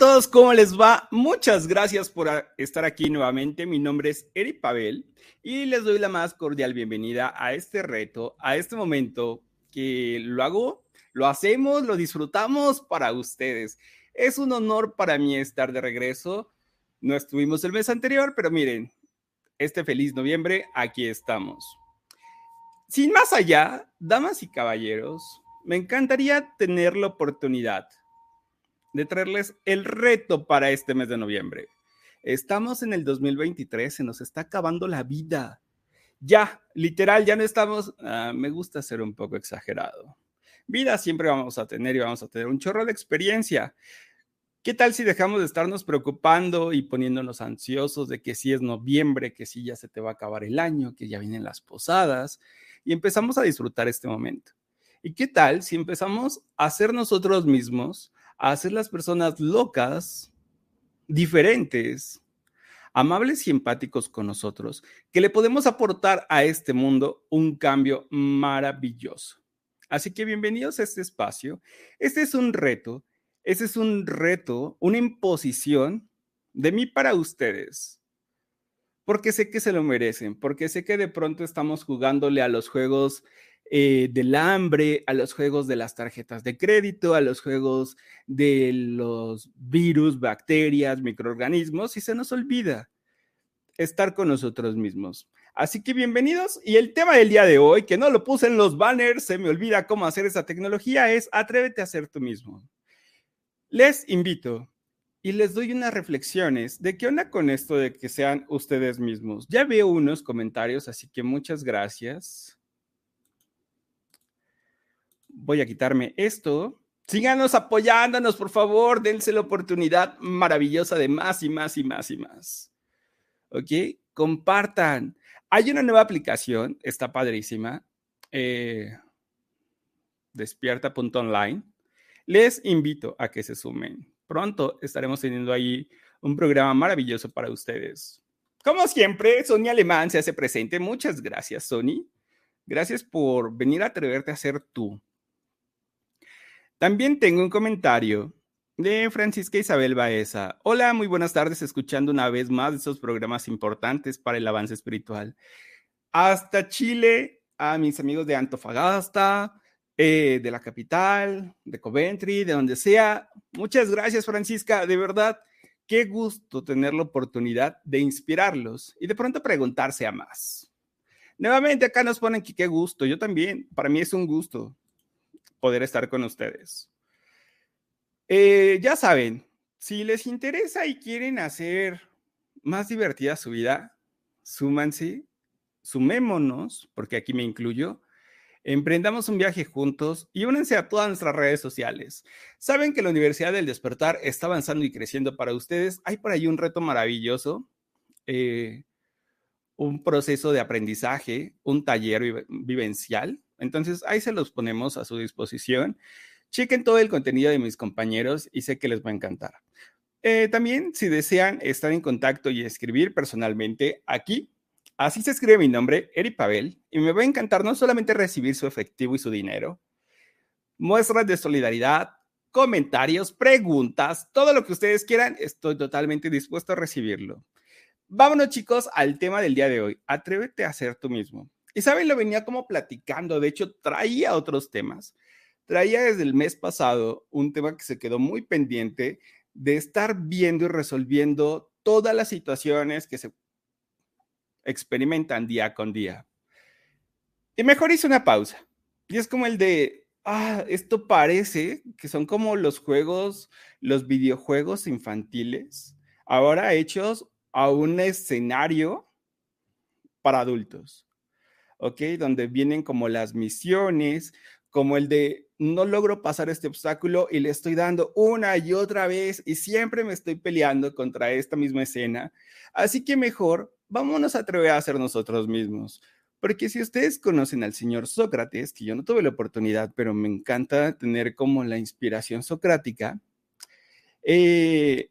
Todos, ¿cómo les va? Muchas gracias por estar aquí nuevamente. Mi nombre es Eri Pavel y les doy la más cordial bienvenida a este reto, a este momento que lo hago, lo hacemos, lo disfrutamos para ustedes. Es un honor para mí estar de regreso. No estuvimos el mes anterior, pero miren, este feliz noviembre, aquí estamos. Sin más allá, damas y caballeros, me encantaría tener la oportunidad de traerles el reto para este mes de noviembre. Estamos en el 2023, se nos está acabando la vida. Ya, literal, ya no estamos, ah, me gusta ser un poco exagerado. Vida siempre vamos a tener y vamos a tener un chorro de experiencia. ¿Qué tal si dejamos de estarnos preocupando y poniéndonos ansiosos de que si es noviembre, que si ya se te va a acabar el año, que ya vienen las posadas y empezamos a disfrutar este momento? ¿Y qué tal si empezamos a ser nosotros mismos a hacer las personas locas, diferentes, amables y empáticos con nosotros, que le podemos aportar a este mundo un cambio maravilloso. Así que bienvenidos a este espacio. Este es un reto, este es un reto, una imposición de mí para ustedes. Porque sé que se lo merecen, porque sé que de pronto estamos jugándole a los juegos eh, del hambre, a los juegos de las tarjetas de crédito, a los juegos de los virus, bacterias, microorganismos, y se nos olvida estar con nosotros mismos. Así que bienvenidos. Y el tema del día de hoy, que no lo puse en los banners, se me olvida cómo hacer esa tecnología, es atrévete a ser tú mismo. Les invito y les doy unas reflexiones de qué onda con esto de que sean ustedes mismos. Ya veo unos comentarios, así que muchas gracias voy a quitarme esto. Síganos apoyándonos, por favor, dense la oportunidad maravillosa de más y más y más y más. ¿Ok? Compartan. Hay una nueva aplicación, está padrísima. Eh, despierta.online. Les invito a que se sumen. Pronto estaremos teniendo ahí un programa maravilloso para ustedes. Como siempre, Sony Alemán se hace presente. Muchas gracias, Sony. Gracias por venir a atreverte a ser tú. También tengo un comentario de Francisca Isabel Baeza. Hola, muy buenas tardes, escuchando una vez más de estos programas importantes para el avance espiritual. Hasta Chile, a mis amigos de Antofagasta, eh, de la capital, de Coventry, de donde sea. Muchas gracias, Francisca. De verdad, qué gusto tener la oportunidad de inspirarlos y de pronto preguntarse a más. Nuevamente acá nos ponen que qué gusto. Yo también, para mí es un gusto poder estar con ustedes. Eh, ya saben, si les interesa y quieren hacer más divertida su vida, súmanse, sumémonos, porque aquí me incluyo, emprendamos un viaje juntos y únense a todas nuestras redes sociales. Saben que la Universidad del Despertar está avanzando y creciendo para ustedes. Hay por ahí un reto maravilloso, eh, un proceso de aprendizaje, un taller vivencial. Entonces, ahí se los ponemos a su disposición. Chequen todo el contenido de mis compañeros y sé que les va a encantar. Eh, también, si desean estar en contacto y escribir personalmente, aquí, así se escribe mi nombre, Eri Pavel, y me va a encantar no solamente recibir su efectivo y su dinero, muestras de solidaridad, comentarios, preguntas, todo lo que ustedes quieran, estoy totalmente dispuesto a recibirlo. Vámonos chicos al tema del día de hoy. Atrévete a ser tú mismo. Y saben, lo venía como platicando, de hecho traía otros temas. Traía desde el mes pasado un tema que se quedó muy pendiente de estar viendo y resolviendo todas las situaciones que se experimentan día con día. Y mejor hice una pausa. Y es como el de, ah, esto parece que son como los juegos, los videojuegos infantiles, ahora hechos a un escenario para adultos. ¿Ok? Donde vienen como las misiones, como el de no logro pasar este obstáculo y le estoy dando una y otra vez y siempre me estoy peleando contra esta misma escena. Así que mejor vámonos a atrever a ser nosotros mismos. Porque si ustedes conocen al señor Sócrates, que yo no tuve la oportunidad, pero me encanta tener como la inspiración socrática, eh,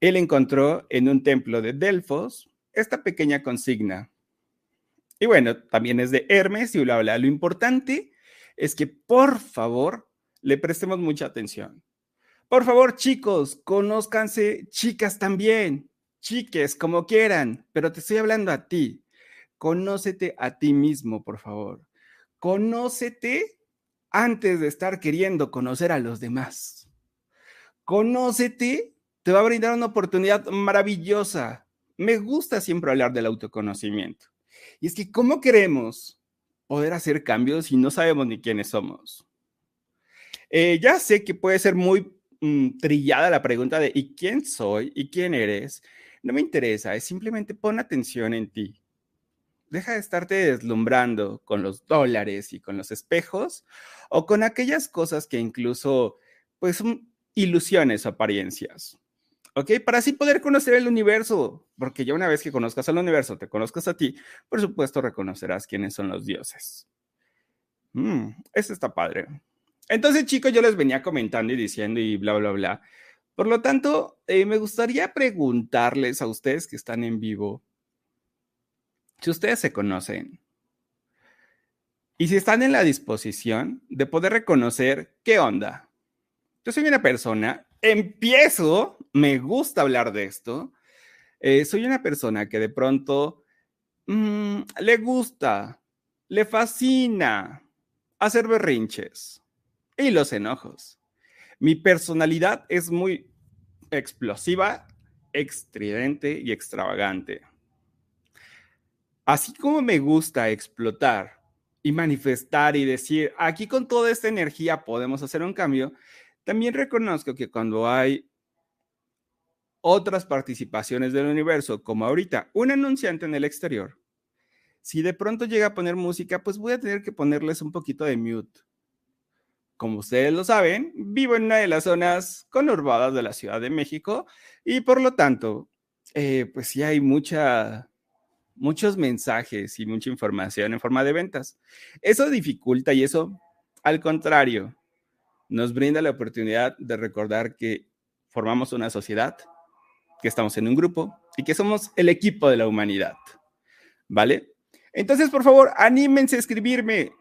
él encontró en un templo de Delfos esta pequeña consigna. Y bueno, también es de Hermes y. Lo importante es que por favor le prestemos mucha atención. Por favor, chicos, conózcanse, chicas también, chiques, como quieran, pero te estoy hablando a ti. Conócete a ti mismo, por favor. Conócete antes de estar queriendo conocer a los demás. Conócete, te va a brindar una oportunidad maravillosa. Me gusta siempre hablar del autoconocimiento. Y es que, ¿cómo queremos poder hacer cambios y no sabemos ni quiénes somos. Eh, ya sé que puede ser muy mm, trillada la pregunta de ¿y quién soy? ¿y quién eres? No me interesa, es simplemente pon atención en ti. Deja de estarte deslumbrando con los dólares y con los espejos o con aquellas cosas que incluso pues son ilusiones o apariencias. ¿Ok? Para así poder conocer el universo, porque ya una vez que conozcas al universo, te conozcas a ti, por supuesto reconocerás quiénes son los dioses. Mm, eso está padre. Entonces, chicos, yo les venía comentando y diciendo y bla, bla, bla. Por lo tanto, eh, me gustaría preguntarles a ustedes que están en vivo, si ustedes se conocen y si están en la disposición de poder reconocer qué onda. Yo soy una persona empiezo, me gusta hablar de esto. Eh, soy una persona que de pronto mm, le gusta, le fascina hacer berrinches y los enojos. Mi personalidad es muy explosiva, extridente y extravagante. Así como me gusta explotar y manifestar y decir, aquí con toda esta energía podemos hacer un cambio, también reconozco que cuando hay otras participaciones del universo, como ahorita un anunciante en el exterior, si de pronto llega a poner música, pues voy a tener que ponerles un poquito de mute. Como ustedes lo saben, vivo en una de las zonas conurbadas de la Ciudad de México y por lo tanto, eh, pues sí hay mucha, muchos mensajes y mucha información en forma de ventas. Eso dificulta y eso, al contrario, nos brinda la oportunidad de recordar que formamos una sociedad, que estamos en un grupo y que somos el equipo de la humanidad. ¿Vale? Entonces, por favor, anímense a escribirme.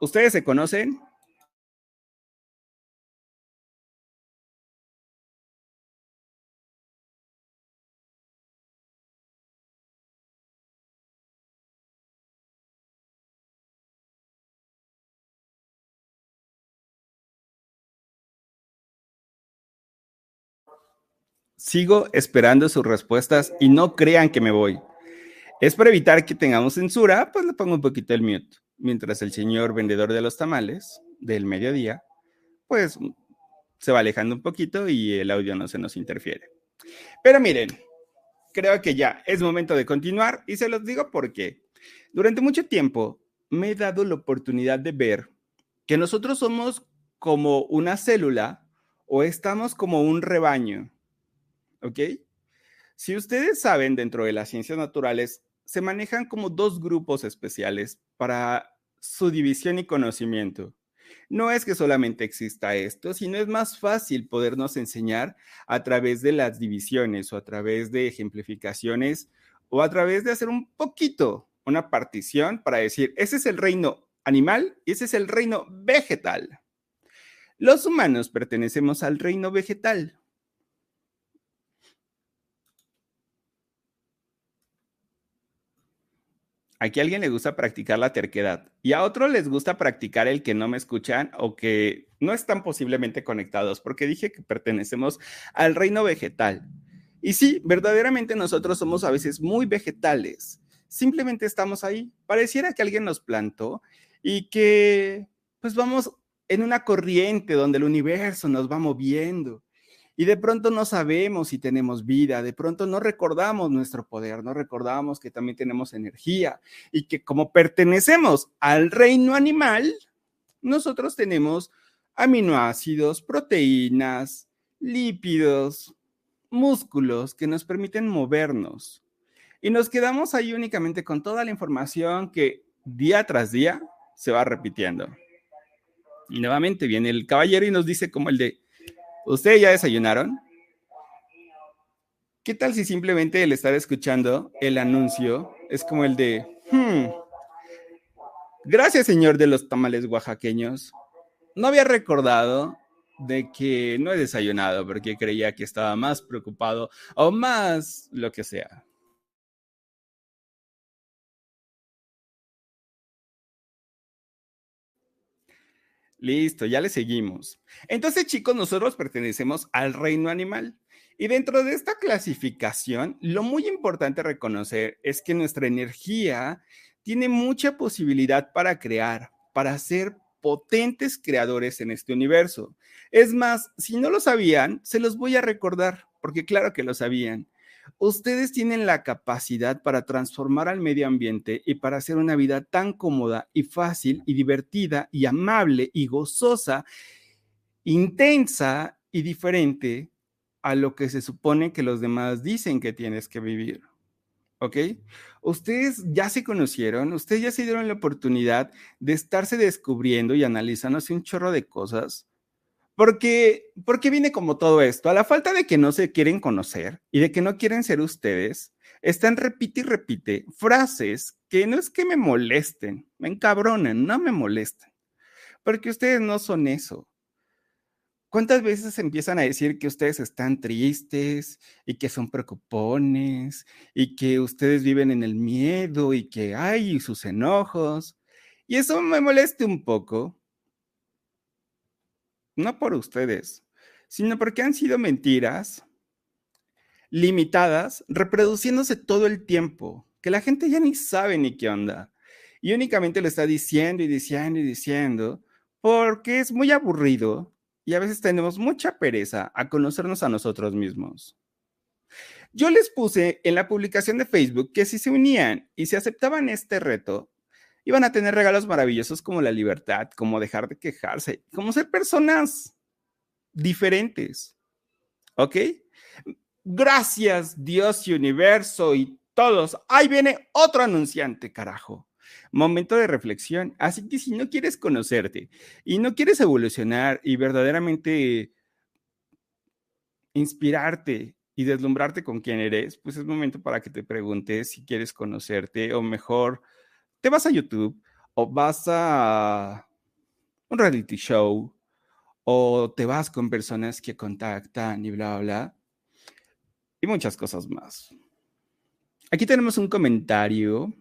¿Ustedes se conocen? Sigo esperando sus respuestas y no crean que me voy. Es para evitar que tengamos censura, pues le pongo un poquito el mute. Mientras el señor vendedor de los tamales del mediodía, pues se va alejando un poquito y el audio no se nos interfiere. Pero miren, creo que ya es momento de continuar y se los digo porque durante mucho tiempo me he dado la oportunidad de ver que nosotros somos como una célula o estamos como un rebaño. ¿Ok? Si ustedes saben, dentro de las ciencias naturales se manejan como dos grupos especiales para su división y conocimiento. No es que solamente exista esto, sino es más fácil podernos enseñar a través de las divisiones o a través de ejemplificaciones o a través de hacer un poquito una partición para decir, ese es el reino animal y ese es el reino vegetal. Los humanos pertenecemos al reino vegetal. Aquí a alguien le gusta practicar la terquedad y a otros les gusta practicar el que no me escuchan o que no están posiblemente conectados, porque dije que pertenecemos al reino vegetal. Y sí, verdaderamente nosotros somos a veces muy vegetales. Simplemente estamos ahí. Pareciera que alguien nos plantó y que pues vamos en una corriente donde el universo nos va moviendo y de pronto no sabemos si tenemos vida, de pronto no recordamos nuestro poder, no recordamos que también tenemos energía y que como pertenecemos al reino animal, nosotros tenemos aminoácidos, proteínas, lípidos, músculos que nos permiten movernos. Y nos quedamos ahí únicamente con toda la información que día tras día se va repitiendo. Y nuevamente viene el caballero y nos dice como el de, ¿Ustedes ya desayunaron? ¿Qué tal si simplemente el estar escuchando el anuncio es como el de, hmm, gracias señor de los tamales oaxaqueños. No había recordado de que no he desayunado porque creía que estaba más preocupado o más lo que sea. Listo, ya le seguimos. Entonces, chicos, nosotros pertenecemos al reino animal. Y dentro de esta clasificación, lo muy importante reconocer es que nuestra energía tiene mucha posibilidad para crear, para ser potentes creadores en este universo. Es más, si no lo sabían, se los voy a recordar, porque claro que lo sabían. Ustedes tienen la capacidad para transformar al medio ambiente y para hacer una vida tan cómoda y fácil y divertida y amable y gozosa, intensa y diferente a lo que se supone que los demás dicen que tienes que vivir. ¿Ok? Ustedes ya se conocieron, ustedes ya se dieron la oportunidad de estarse descubriendo y analizándose un chorro de cosas porque, porque viene como todo esto, a la falta de que no se quieren conocer y de que no quieren ser ustedes, están repite y repite frases que no es que me molesten, me encabronen, no me molesten, porque ustedes no son eso. ¿Cuántas veces empiezan a decir que ustedes están tristes y que son preocupones y que ustedes viven en el miedo y que hay sus enojos? Y eso me moleste un poco, no por ustedes, sino porque han sido mentiras limitadas, reproduciéndose todo el tiempo, que la gente ya ni sabe ni qué onda. Y únicamente lo está diciendo y diciendo y diciendo, porque es muy aburrido y a veces tenemos mucha pereza a conocernos a nosotros mismos. Yo les puse en la publicación de Facebook que si se unían y se aceptaban este reto, iban a tener regalos maravillosos como la libertad, como dejar de quejarse, como ser personas diferentes. ¿Ok? Gracias Dios y universo y todos. Ahí viene otro anunciante, carajo. Momento de reflexión. Así que si no quieres conocerte y no quieres evolucionar y verdaderamente inspirarte y deslumbrarte con quién eres, pues es momento para que te preguntes si quieres conocerte o mejor te vas a YouTube o vas a un reality show o te vas con personas que contactan y bla, bla, y muchas cosas más. Aquí tenemos un comentario.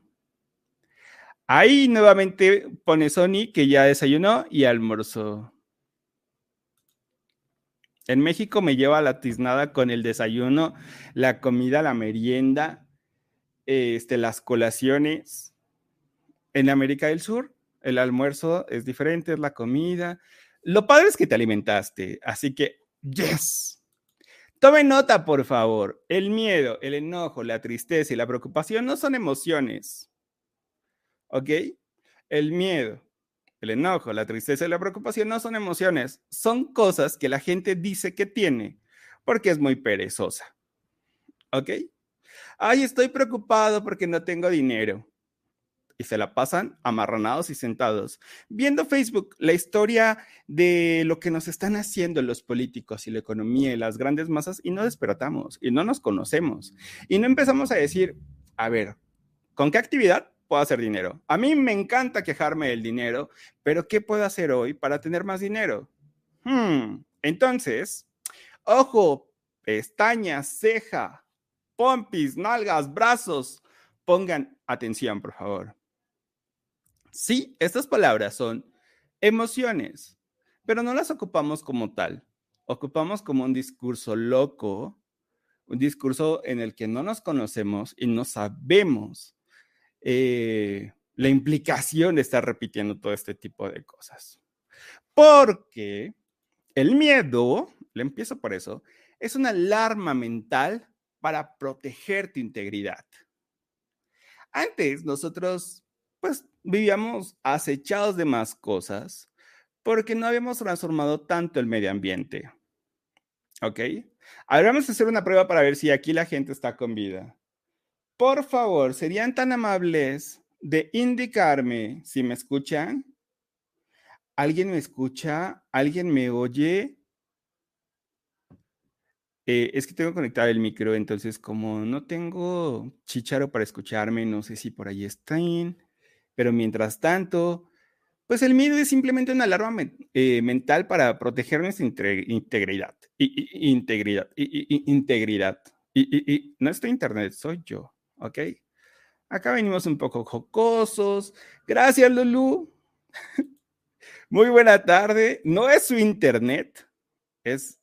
Ahí nuevamente pone Sony que ya desayunó y almorzó. En México me lleva la tiznada con el desayuno, la comida, la merienda, este, las colaciones. En América del Sur, el almuerzo es diferente, es la comida. Lo padre es que te alimentaste, así que, yes. Tome nota, por favor. El miedo, el enojo, la tristeza y la preocupación no son emociones. ¿Ok? El miedo, el enojo, la tristeza y la preocupación no son emociones, son cosas que la gente dice que tiene porque es muy perezosa. ¿Ok? Ay, estoy preocupado porque no tengo dinero. Y se la pasan amarranados y sentados, viendo Facebook, la historia de lo que nos están haciendo los políticos y la economía y las grandes masas, y no despertamos, y no nos conocemos, y no empezamos a decir, a ver, ¿con qué actividad puedo hacer dinero. A mí me encanta quejarme del dinero, pero ¿qué puedo hacer hoy para tener más dinero? Hmm, entonces, ojo, pestañas, ceja, pompis, nalgas, brazos, pongan atención, por favor. Sí, estas palabras son emociones, pero no las ocupamos como tal. Ocupamos como un discurso loco, un discurso en el que no nos conocemos y no sabemos eh, la implicación de estar repitiendo todo este tipo de cosas. Porque el miedo, le empiezo por eso, es una alarma mental para proteger tu integridad. Antes nosotros, pues, vivíamos acechados de más cosas porque no habíamos transformado tanto el medio ambiente. ¿Ok? Ahora vamos a hacer una prueba para ver si aquí la gente está con vida. Por favor, ¿serían tan amables de indicarme si me escuchan? ¿Alguien me escucha? ¿Alguien me oye? Eh, es que tengo conectado el micro, entonces como no tengo chicharo para escucharme, no sé si por ahí están, pero mientras tanto, pues el miedo es simplemente una alarma eh, mental para proteger nuestra integridad. Integridad. Integridad. Y, no estoy internet, soy yo. ¿ok? Acá venimos un poco jocosos. Gracias, Lulu. Muy buena tarde. No es su internet, es,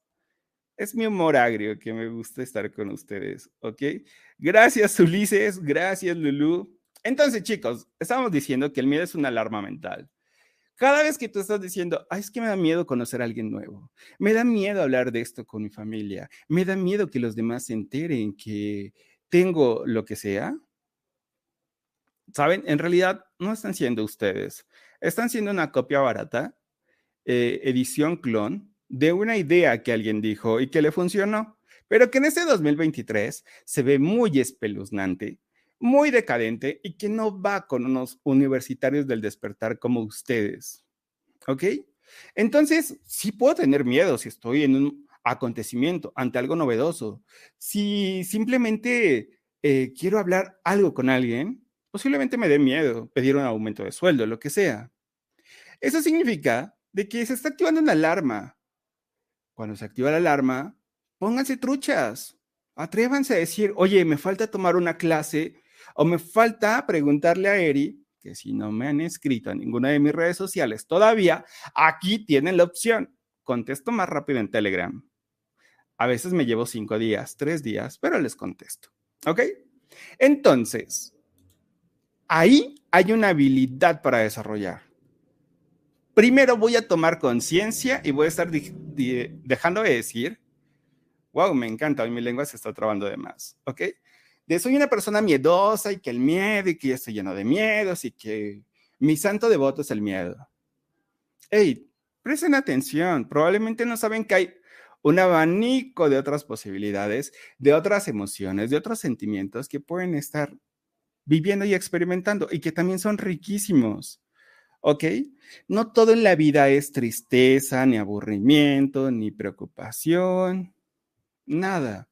es mi humor agrio que me gusta estar con ustedes, ¿ok? Gracias, Ulises. Gracias, Lulu. Entonces, chicos, estamos diciendo que el miedo es una alarma mental. Cada vez que tú estás diciendo, Ay, es que me da miedo conocer a alguien nuevo, me da miedo hablar de esto con mi familia, me da miedo que los demás se enteren que tengo lo que sea, ¿saben? En realidad no están siendo ustedes, están siendo una copia barata, eh, edición clon, de una idea que alguien dijo y que le funcionó, pero que en este 2023 se ve muy espeluznante, muy decadente y que no va con unos universitarios del despertar como ustedes. ¿Ok? Entonces, sí puedo tener miedo si estoy en un acontecimiento, ante algo novedoso. Si simplemente eh, quiero hablar algo con alguien, posiblemente me dé miedo pedir un aumento de sueldo, lo que sea. Eso significa de que se está activando una alarma. Cuando se activa la alarma, pónganse truchas. Atrévanse a decir, oye, me falta tomar una clase o me falta preguntarle a Eri, que si no me han escrito en ninguna de mis redes sociales todavía, aquí tienen la opción. Contesto más rápido en Telegram. A veces me llevo cinco días, tres días, pero les contesto. ¿Ok? Entonces, ahí hay una habilidad para desarrollar. Primero voy a tomar conciencia y voy a estar dejando de decir, wow, me encanta, hoy mi lengua se está trabando de más, ¿ok? De soy una persona miedosa y que el miedo y que ya estoy lleno de miedos y que mi santo devoto es el miedo. Hey, presten atención, probablemente no saben que hay un abanico de otras posibilidades, de otras emociones, de otros sentimientos que pueden estar viviendo y experimentando y que también son riquísimos. ¿Ok? No todo en la vida es tristeza, ni aburrimiento, ni preocupación, nada.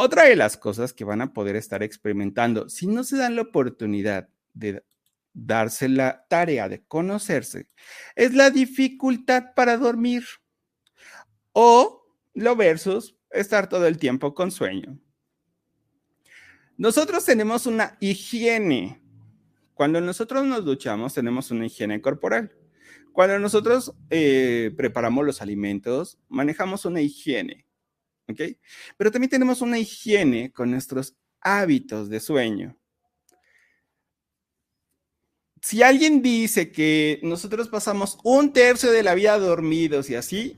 Otra de las cosas que van a poder estar experimentando, si no se dan la oportunidad de darse la tarea de conocerse, es la dificultad para dormir o lo versus estar todo el tiempo con sueño. Nosotros tenemos una higiene. Cuando nosotros nos duchamos, tenemos una higiene corporal. Cuando nosotros eh, preparamos los alimentos, manejamos una higiene, ¿ok? Pero también tenemos una higiene con nuestros hábitos de sueño. Si alguien dice que nosotros pasamos un tercio de la vida dormidos y así,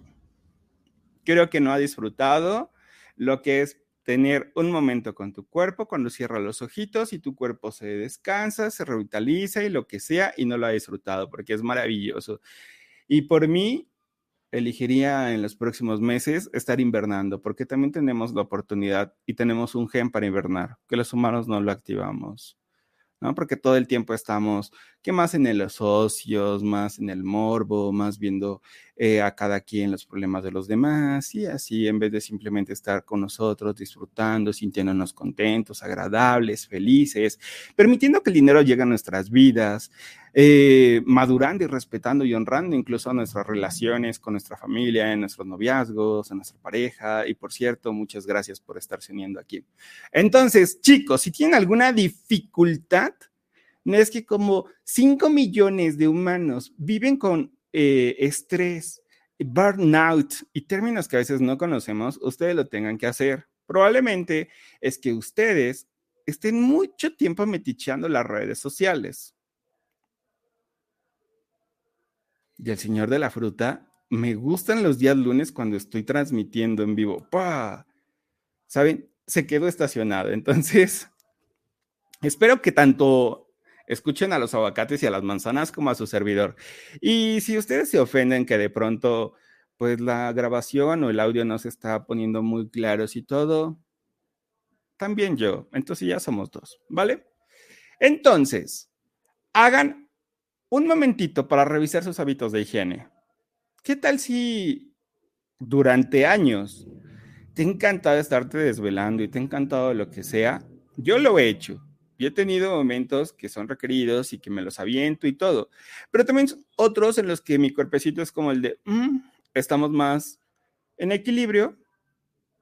creo que no ha disfrutado lo que es tener un momento con tu cuerpo cuando cierra los ojitos y tu cuerpo se descansa, se revitaliza y lo que sea y no lo ha disfrutado porque es maravilloso. Y por mí, elegiría en los próximos meses estar invernando porque también tenemos la oportunidad y tenemos un gen para invernar, que los humanos no lo activamos. ¿no? Porque todo el tiempo estamos, que más en los socios, más en el morbo, más viendo eh, a cada quien los problemas de los demás y así, en vez de simplemente estar con nosotros, disfrutando, sintiéndonos contentos, agradables, felices, permitiendo que el dinero llegue a nuestras vidas, eh, madurando y respetando y honrando incluso nuestras relaciones con nuestra familia, en nuestros noviazgos, en nuestra pareja. Y por cierto, muchas gracias por estarse uniendo aquí. Entonces, chicos, si tienen alguna dificultad, es que como 5 millones de humanos viven con eh, estrés, burnout y términos que a veces no conocemos, ustedes lo tengan que hacer. Probablemente es que ustedes estén mucho tiempo meticheando las redes sociales. Y el señor de la fruta, me gustan los días lunes cuando estoy transmitiendo en vivo. ¡Pah! ¿Saben? Se quedó estacionado. Entonces, espero que tanto escuchen a los aguacates y a las manzanas como a su servidor. Y si ustedes se ofenden que de pronto, pues la grabación o el audio no se está poniendo muy claros y todo, también yo. Entonces ya somos dos, ¿vale? Entonces, hagan un momentito para revisar sus hábitos de higiene. ¿Qué tal si durante años te ha encantado estarte desvelando y te ha encantado lo que sea? Yo lo he hecho. Yo he tenido momentos que son requeridos y que me los aviento y todo, pero también otros en los que mi cuerpecito es como el de, mm, estamos más en equilibrio,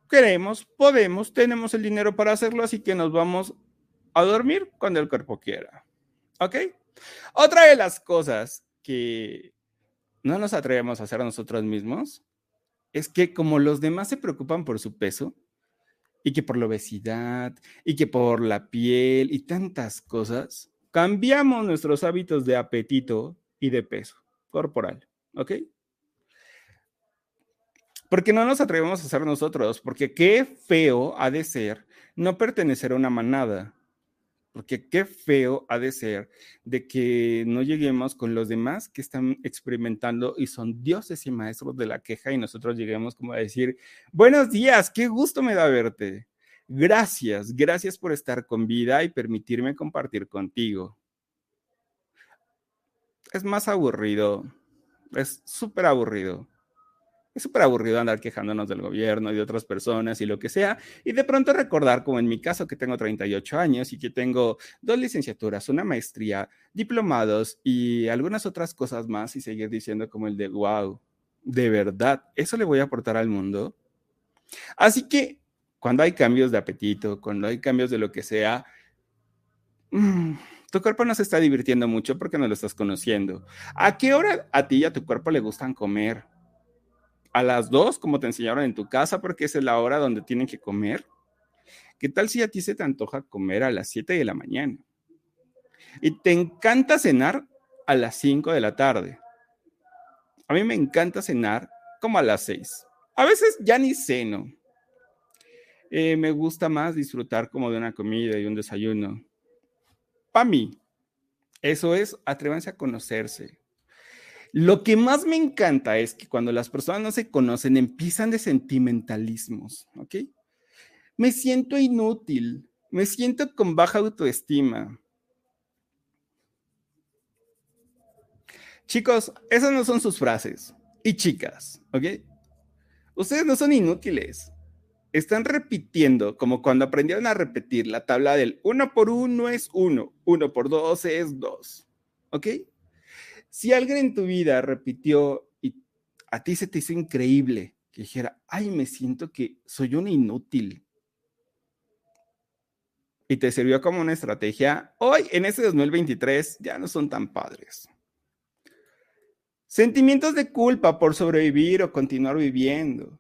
queremos, podemos, tenemos el dinero para hacerlo, así que nos vamos a dormir cuando el cuerpo quiera. ¿Ok? Otra de las cosas que no nos atrevemos a hacer nosotros mismos es que como los demás se preocupan por su peso y que por la obesidad y que por la piel y tantas cosas, cambiamos nuestros hábitos de apetito y de peso corporal, ¿ok? Porque no nos atrevemos a hacer nosotros, porque qué feo ha de ser no pertenecer a una manada porque qué feo ha de ser de que no lleguemos con los demás que están experimentando y son dioses y maestros de la queja y nosotros lleguemos como a decir, buenos días, qué gusto me da verte. Gracias, gracias por estar con vida y permitirme compartir contigo. Es más aburrido, es súper aburrido es súper aburrido andar quejándonos del gobierno y de otras personas y lo que sea, y de pronto recordar, como en mi caso, que tengo 38 años y que tengo dos licenciaturas, una maestría, diplomados y algunas otras cosas más, y seguir diciendo como el de, wow, de verdad, eso le voy a aportar al mundo. Así que cuando hay cambios de apetito, cuando hay cambios de lo que sea, mm, tu cuerpo no se está divirtiendo mucho porque no lo estás conociendo. ¿A qué hora a ti y a tu cuerpo le gustan comer? A las dos, como te enseñaron en tu casa, porque esa es la hora donde tienen que comer. ¿Qué tal si a ti se te antoja comer a las 7 de la mañana? Y te encanta cenar a las 5 de la tarde. A mí me encanta cenar como a las 6. A veces ya ni ceno. Eh, me gusta más disfrutar como de una comida y un desayuno. Para mí, eso es, atrévanse a conocerse. Lo que más me encanta es que cuando las personas no se conocen, empiezan de sentimentalismos, ¿ok? Me siento inútil, me siento con baja autoestima. Chicos, esas no son sus frases. Y chicas, ¿ok? Ustedes no son inútiles. Están repitiendo como cuando aprendieron a repetir la tabla del 1 por 1 es 1, 1 por 2 es 2. ¿Ok? Si alguien en tu vida repitió y a ti se te hizo increíble que dijera, ay, me siento que soy un inútil. Y te sirvió como una estrategia, hoy en este 2023 ya no son tan padres. Sentimientos de culpa por sobrevivir o continuar viviendo.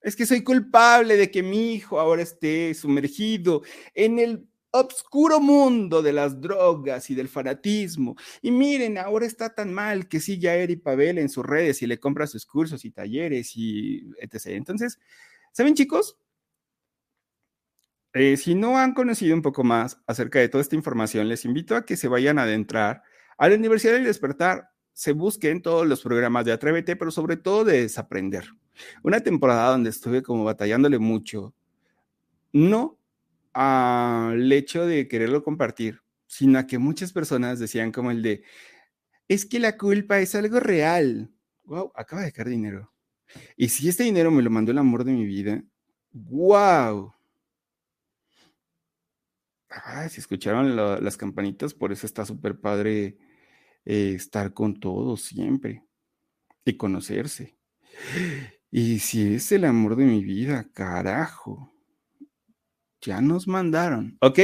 Es que soy culpable de que mi hijo ahora esté sumergido en el obscuro mundo de las drogas y del fanatismo. Y miren, ahora está tan mal que sigue a Eri Pavel en sus redes y le compra sus cursos y talleres y etc. Entonces, ¿saben chicos? Eh, si no han conocido un poco más acerca de toda esta información, les invito a que se vayan a adentrar a la Universidad del Despertar. Se busquen todos los programas de Atrévete, pero sobre todo de desaprender. Una temporada donde estuve como batallándole mucho, no al hecho de quererlo compartir, sino a que muchas personas decían como el de, es que la culpa es algo real. Wow, acaba de caer dinero. Y si este dinero me lo mandó el amor de mi vida, wow. Ah, si escucharon las campanitas, por eso está súper padre eh, estar con todos siempre y conocerse. Y si es el amor de mi vida, carajo. Ya nos mandaron, ¿ok?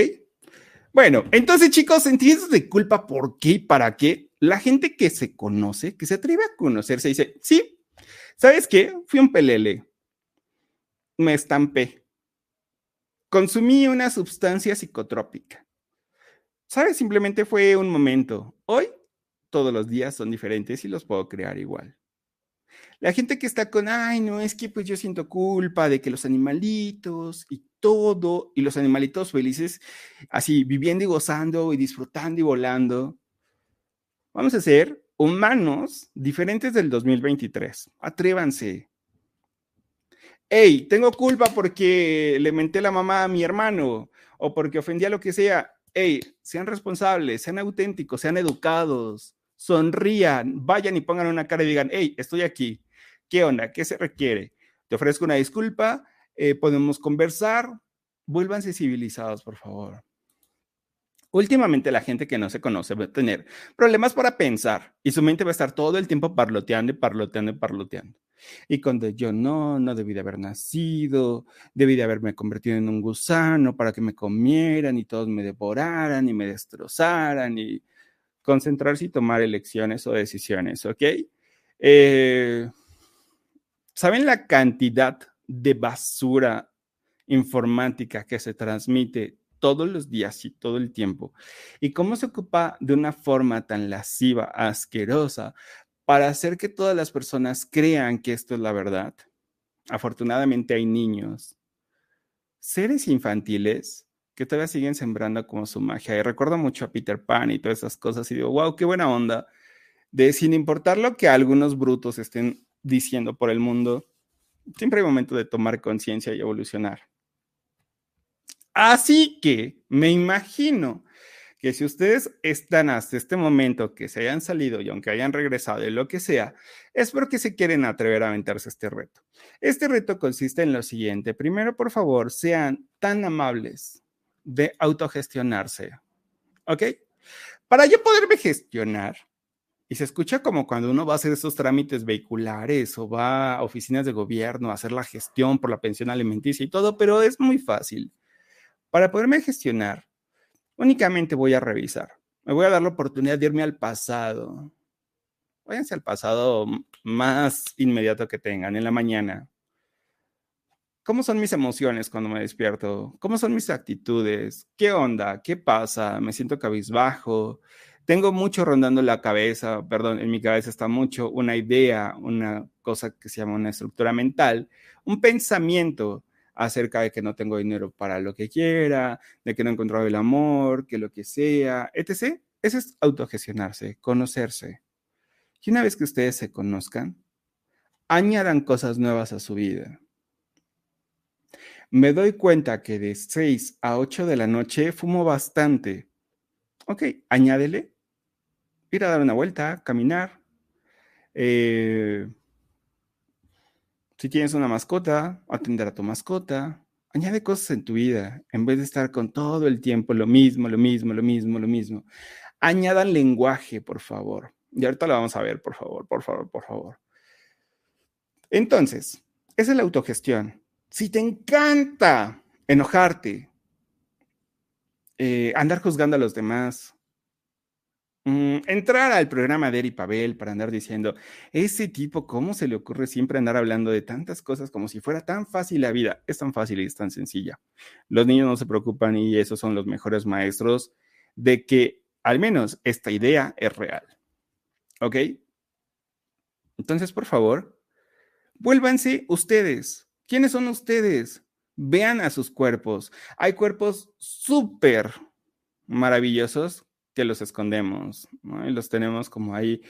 Bueno, entonces chicos, sentimientos de culpa, ¿por qué y para qué? La gente que se conoce, que se atreve a conocerse, dice, sí, ¿sabes qué? Fui un pelele, me estampé, consumí una sustancia psicotrópica. ¿Sabes? Simplemente fue un momento. Hoy, todos los días son diferentes y los puedo crear igual. La gente que está con, ay, no, es que pues yo siento culpa de que los animalitos y todo, y los animalitos felices, así viviendo y gozando y disfrutando y volando. Vamos a ser humanos diferentes del 2023. Atrévanse. Hey, tengo culpa porque le menté la mamá a mi hermano o porque ofendí a lo que sea. Hey, sean responsables, sean auténticos, sean educados, sonrían, vayan y pongan una cara y digan, hey, estoy aquí. ¿Qué onda? ¿Qué se requiere? Te ofrezco una disculpa, eh, podemos conversar, vuélvanse civilizados, por favor. Últimamente la gente que no se conoce va a tener problemas para pensar y su mente va a estar todo el tiempo parloteando y parloteando y parloteando. Y cuando yo no, no debí de haber nacido, debí de haberme convertido en un gusano para que me comieran y todos me devoraran y me destrozaran y concentrarse y tomar elecciones o decisiones, ¿ok? Eh, ¿Saben la cantidad de basura informática que se transmite todos los días y todo el tiempo? ¿Y cómo se ocupa de una forma tan lasciva, asquerosa, para hacer que todas las personas crean que esto es la verdad? Afortunadamente hay niños, seres infantiles que todavía siguen sembrando como su magia. Y recuerdo mucho a Peter Pan y todas esas cosas y digo, wow, qué buena onda. De sin importar lo que algunos brutos estén diciendo por el mundo, siempre hay momento de tomar conciencia y evolucionar. Así que me imagino que si ustedes están hasta este momento, que se hayan salido y aunque hayan regresado y lo que sea, es porque se quieren atrever a aventarse este reto. Este reto consiste en lo siguiente. Primero, por favor, sean tan amables de autogestionarse. ¿Ok? Para yo poderme gestionar, y se escucha como cuando uno va a hacer esos trámites vehiculares o va a oficinas de gobierno a hacer la gestión por la pensión alimenticia y todo, pero es muy fácil. Para poderme gestionar, únicamente voy a revisar. Me voy a dar la oportunidad de irme al pasado. Váyanse al pasado más inmediato que tengan, en la mañana. ¿Cómo son mis emociones cuando me despierto? ¿Cómo son mis actitudes? ¿Qué onda? ¿Qué pasa? ¿Me siento cabizbajo? Tengo mucho rondando la cabeza, perdón, en mi cabeza está mucho una idea, una cosa que se llama una estructura mental, un pensamiento acerca de que no tengo dinero para lo que quiera, de que no he encontrado el amor, que lo que sea, etc. Eso es autogestionarse, conocerse. Y una vez que ustedes se conozcan, añadan cosas nuevas a su vida me doy cuenta que de 6 a 8 de la noche fumo bastante. Ok, añádele. Ir a dar una vuelta, caminar. Eh, si tienes una mascota, atender a tu mascota. Añade cosas en tu vida en vez de estar con todo el tiempo lo mismo, lo mismo, lo mismo, lo mismo. Añadan lenguaje, por favor. Y ahorita lo vamos a ver, por favor, por favor, por favor. Entonces, esa es la autogestión. Si te encanta enojarte, eh, andar juzgando a los demás, mm, entrar al programa de Eri Pavel para andar diciendo, ese tipo, ¿cómo se le ocurre siempre andar hablando de tantas cosas como si fuera tan fácil la vida? Es tan fácil y es tan sencilla. Los niños no se preocupan y esos son los mejores maestros de que al menos esta idea es real. ¿Ok? Entonces, por favor, vuélvanse ustedes. ¿Quiénes son ustedes? Vean a sus cuerpos. Hay cuerpos súper maravillosos que los escondemos y los tenemos como ahí,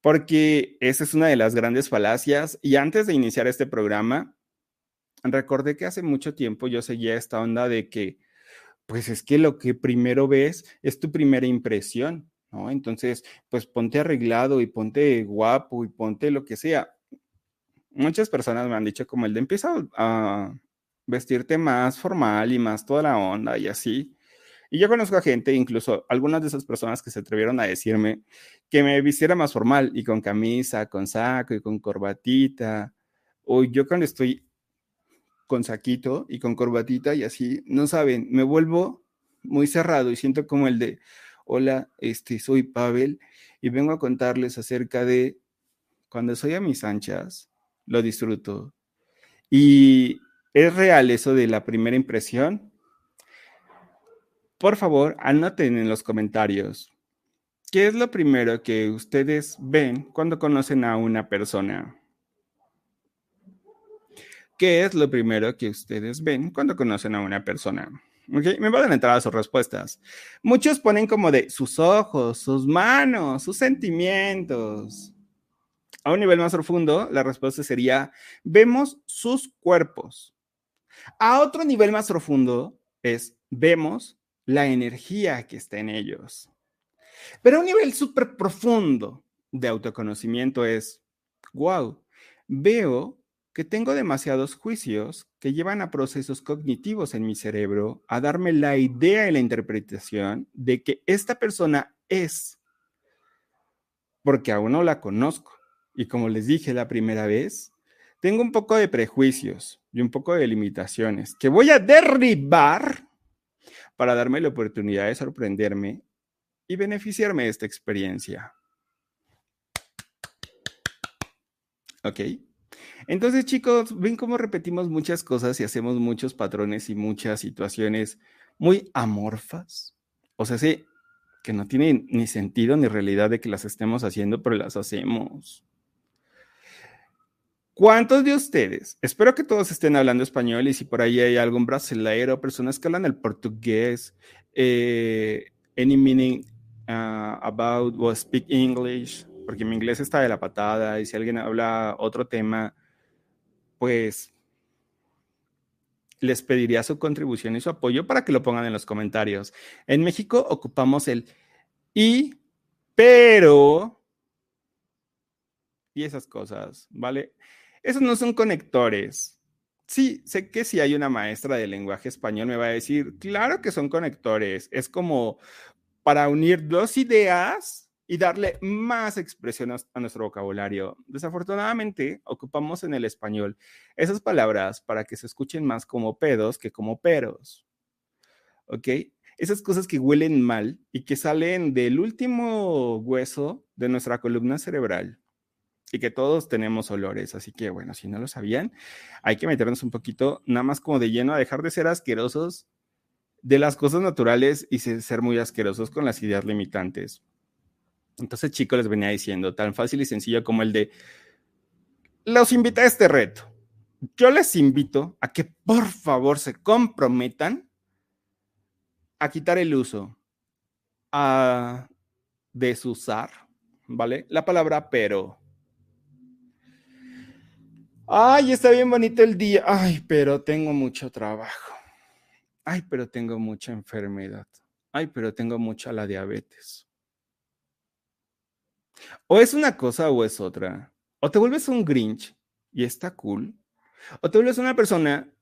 porque esa es una de las grandes falacias. Y antes de iniciar este programa, recordé que hace mucho tiempo yo seguía esta onda de que, pues es que lo que primero ves es tu primera impresión. ¿no? Entonces, pues ponte arreglado y ponte guapo y ponte lo que sea. Muchas personas me han dicho como el de empieza a vestirte más formal y más toda la onda y así. Y yo conozco a gente, incluso algunas de esas personas que se atrevieron a decirme que me vistiera más formal y con camisa, con saco y con corbatita. O yo cuando estoy con saquito y con corbatita y así, no saben, me vuelvo muy cerrado y siento como el de, Hola, este, soy Pavel y vengo a contarles acerca de cuando soy a mis anchas, lo disfruto. Y es real eso de la primera impresión. Por favor, anoten en los comentarios. ¿Qué es lo primero que ustedes ven cuando conocen a una persona? ¿Qué es lo primero que ustedes ven cuando conocen a una persona? Me van a entrar a sus respuestas. Muchos ponen como de sus ojos, sus manos, sus sentimientos. A un nivel más profundo, la respuesta sería, vemos sus cuerpos. A otro nivel más profundo es, vemos la energía que está en ellos. Pero a un nivel súper profundo de autoconocimiento es, wow, veo que tengo demasiados juicios que llevan a procesos cognitivos en mi cerebro a darme la idea y la interpretación de que esta persona es, porque aún no la conozco. Y como les dije la primera vez, tengo un poco de prejuicios y un poco de limitaciones que voy a derribar para darme la oportunidad de sorprenderme y beneficiarme de esta experiencia. ¿Ok? Entonces, chicos, ven cómo repetimos muchas cosas y hacemos muchos patrones y muchas situaciones muy amorfas. O sea, sí, que no tienen ni sentido ni realidad de que las estemos haciendo, pero las hacemos. ¿Cuántos de ustedes? Espero que todos estén hablando español y si por ahí hay algún brasileiro, personas que hablan el portugués, eh, any meaning uh, about or speak English, porque mi inglés está de la patada y si alguien habla otro tema, pues les pediría su contribución y su apoyo para que lo pongan en los comentarios. En México ocupamos el y, pero, y esas cosas, ¿vale? Esos no son conectores. Sí, sé que si hay una maestra de lenguaje español me va a decir, claro que son conectores. Es como para unir dos ideas y darle más expresión a, nuestro vocabulario. Desafortunadamente, ocupamos en el español esas palabras para que se escuchen más como pedos que como peros. ¿Ok? Esas cosas que huelen mal y que salen del último hueso de nuestra columna cerebral y que todos tenemos olores. Así que, bueno, si no lo sabían, hay que meternos un poquito, nada más como de lleno, a dejar de ser asquerosos de las cosas naturales y ser muy asquerosos con las ideas limitantes. Entonces, chicos, les venía diciendo, tan fácil y sencillo como el de, los invita a este reto. Yo les invito a que por favor se comprometan a quitar el uso, a desusar, ¿vale? La palabra pero. Ay, está bien bonito el día. Ay, pero tengo mucho trabajo. Ay, pero tengo mucha enfermedad. Ay, pero tengo mucha la diabetes. O es una cosa o es otra. O te vuelves un Grinch y está cool. O te vuelves una persona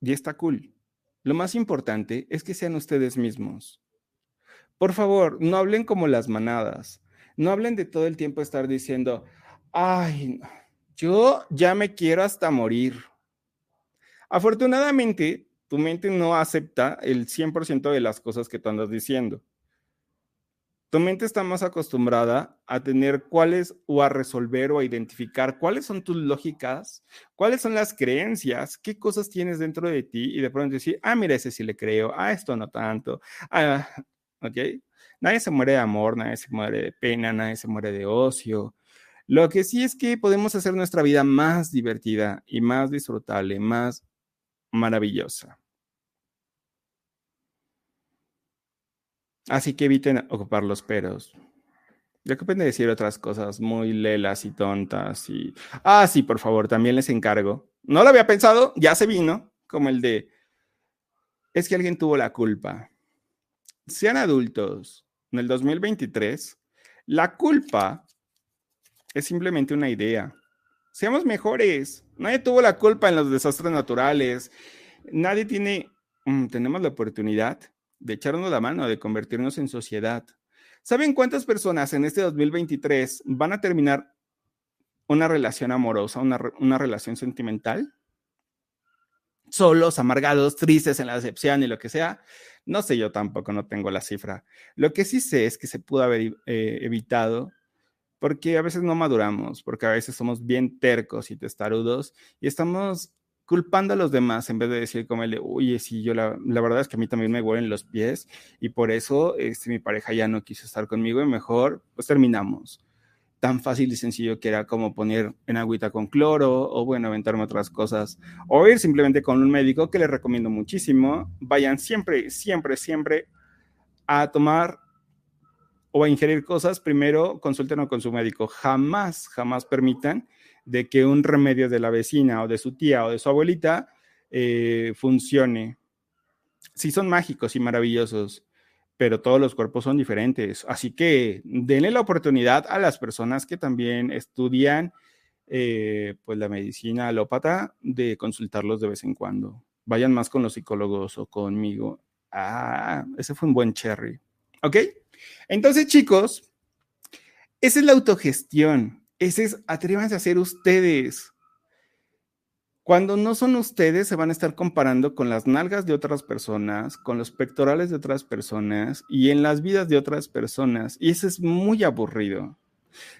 y está cool. Lo más importante es que sean ustedes mismos. Por favor, no hablen como las manadas. No hablen de todo el tiempo estar diciendo, ay, yo ya me quiero hasta morir. Afortunadamente, tu mente no acepta el 100% de las cosas que tú andas diciendo. Tu mente está más acostumbrada a tener cuáles o a resolver o a identificar cuáles son tus lógicas, cuáles son las creencias, qué cosas tienes dentro de ti y de pronto decir, ah, mira, ese sí le creo, ah, esto no tanto, ah, ok. Nadie se muere de amor, nadie se muere de pena, nadie se muere de ocio. Lo que sí es que podemos hacer nuestra vida más divertida y más disfrutable, más maravillosa. Así que eviten ocupar los peros. Ya ocupen de decir otras cosas muy lelas y tontas y... Ah, sí, por favor, también les encargo. No lo había pensado, ya se vino, como el de... Es que alguien tuvo la culpa. Sean adultos. En el 2023, la culpa es simplemente una idea. Seamos mejores. Nadie tuvo la culpa en los desastres naturales. Nadie tiene... Mm, tenemos la oportunidad de echarnos la mano, de convertirnos en sociedad. ¿Saben cuántas personas en este 2023 van a terminar una relación amorosa, una, relación sentimental? Solos, amargados, tristes en la decepción y lo que sea. No sé, yo tampoco no tengo la cifra. Lo que sí sé es que se pudo haber eh, evitado porque a veces no maduramos, porque a veces somos bien tercos y testarudos y estamos culpando a los demás en vez de decir como el de, oye, sí, yo la, verdad es que a mí también me huelen los pies y por eso este, mi pareja ya no quiso estar conmigo y mejor pues terminamos. Tan fácil y sencillo que era como poner en agüita con cloro o bueno, aventarme otras cosas o ir simplemente con un médico que les recomiendo muchísimo. Vayan siempre, siempre, siempre a tomar o a ingerir cosas, primero consulten con su médico. Jamás, jamás permitan de que un remedio de la vecina o de su tía o de su abuelita eh, funcione. Sí son mágicos y maravillosos, pero todos los cuerpos son diferentes. Así que denle la oportunidad a las personas que también estudian eh, pues la medicina alópata de consultarlos de vez en cuando. Vayan más con los psicólogos o conmigo. Ah, ese fue un buen cherry. ¿Ok? Entonces, chicos, esa es la autogestión. Ese es, atrévanse a ser ustedes. Cuando no son ustedes, se van a estar comparando con las nalgas de otras personas, con los pectorales de otras personas y en las vidas de otras personas. Y eso es muy aburrido.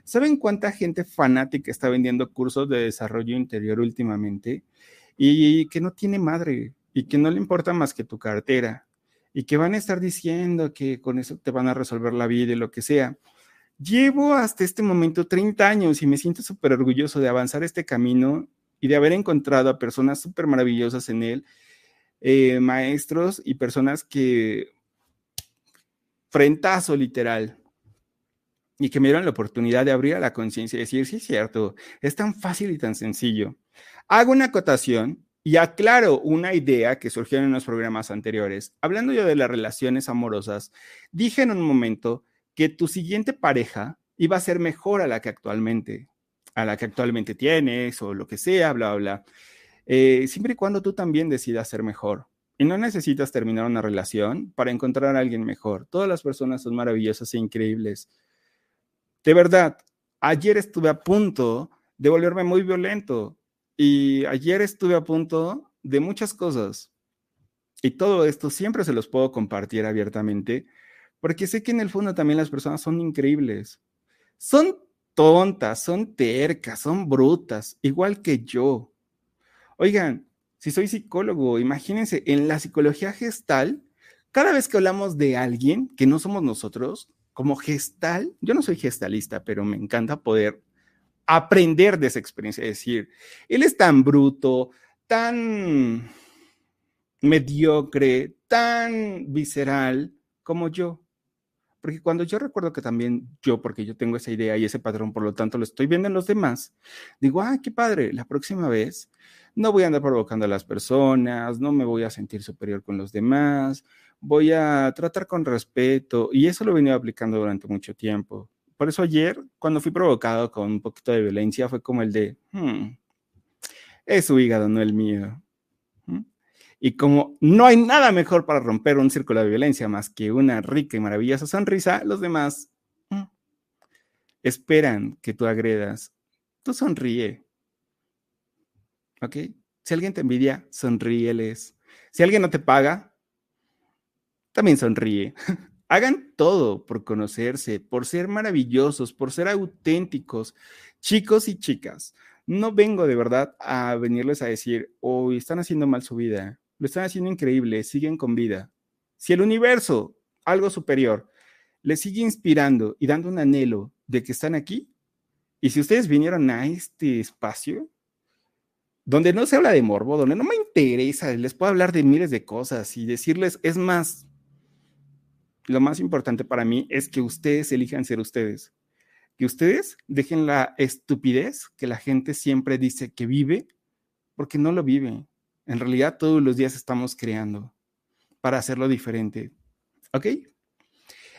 ¿Saben cuánta gente fanática está vendiendo cursos de desarrollo interior últimamente? Y que no tiene madre y que no le importa más que tu cartera y que van a estar diciendo que con eso te van a resolver la vida y lo que sea. Llevo hasta este momento 30 años y me siento súper orgulloso de avanzar este camino y de haber encontrado a personas súper maravillosas en él, eh, maestros y personas que, frentazo literal, y que me dieron la oportunidad de abrir a la conciencia y decir, sí es cierto, es tan fácil y tan sencillo. Hago una acotación y aclaro una idea que surgió en los programas anteriores. Hablando yo de las relaciones amorosas, dije en un momento que tu siguiente pareja iba a ser mejor a la que actualmente, a la que actualmente tienes o lo que sea, bla, bla. Eh, siempre y cuando tú también decidas ser mejor. Y no necesitas terminar una relación para encontrar a alguien mejor. Todas las personas son maravillosas e increíbles. De verdad, ayer estuve a punto de volverme muy violento y ayer estuve a punto de muchas cosas. Y todo esto siempre se los puedo compartir abiertamente porque sé que en el fondo también las personas son increíbles. Son tontas, son tercas, son brutas, igual que yo. Oigan, si soy psicólogo, imagínense, en la psicología gestal, cada vez que hablamos de alguien que no somos nosotros, como gestal, yo no soy gestalista, pero me encanta poder aprender de esa experiencia, es decir, él es tan bruto, tan mediocre, tan visceral como yo. Porque cuando yo recuerdo que también yo, porque yo tengo esa idea y ese patrón, por lo tanto lo estoy viendo en los demás, digo, ah, qué padre, la próxima vez no voy a andar provocando a las personas, no me voy a sentir superior con los demás, voy a tratar con respeto y eso lo he venido aplicando durante mucho tiempo. Por eso ayer, cuando fui provocado con un poquito de violencia, fue como el de, hmm, es su hígado, no el mío. Y como no hay nada mejor para romper un círculo de violencia más que una rica y maravillosa sonrisa, los demás mm, esperan que tú agredas. Tú sonríe. ¿Ok? Si alguien te envidia, sonríeles. Si alguien no te paga, también sonríe. Hagan todo por conocerse, por ser maravillosos, por ser auténticos, chicos y chicas. No vengo de verdad a venirles a decir, hoy están haciendo mal su vida, lo están haciendo increíble, siguen con vida. Si el universo, algo superior, les sigue inspirando y dando un anhelo de que están aquí, y si ustedes vinieron a este espacio, donde no se habla de morbo, donde no me interesa, les puedo hablar de miles de cosas y decirles, es más, lo más importante para mí es que ustedes elijan ser ustedes. Que ustedes dejen la estupidez que la gente siempre dice que vive, porque no lo vive. En realidad todos los días estamos creando para hacerlo diferente. ¿Ok?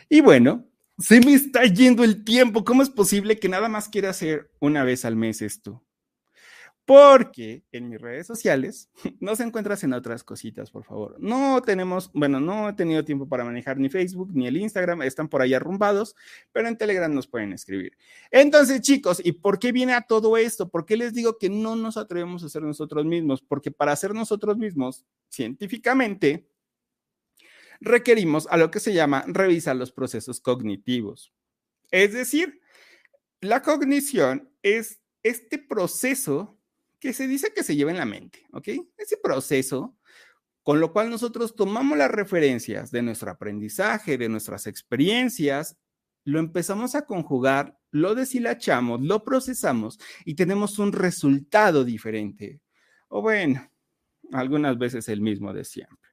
Y bueno, se me está yendo el tiempo. ¿Cómo es posible que nada más quiera hacer una vez al mes esto? Porque en mis redes sociales no se encuentras en otras cositas, por favor. No tenemos, bueno, no he tenido tiempo para manejar ni Facebook ni el Instagram, están por ahí arrumbados, pero en Telegram nos pueden escribir. Entonces, chicos, ¿y por qué viene a todo esto? ¿Por qué les digo que no nos atrevemos a ser nosotros mismos? Porque para ser nosotros mismos, científicamente, requerimos a lo que se llama revisar los procesos cognitivos. Es decir, la cognición es este proceso que se dice que se lleva en la mente, ¿ok? Ese proceso con lo cual nosotros tomamos las referencias de nuestro aprendizaje, de nuestras experiencias, lo empezamos a conjugar, lo deshilachamos, lo procesamos y tenemos un resultado diferente. O bueno, algunas veces el mismo de siempre.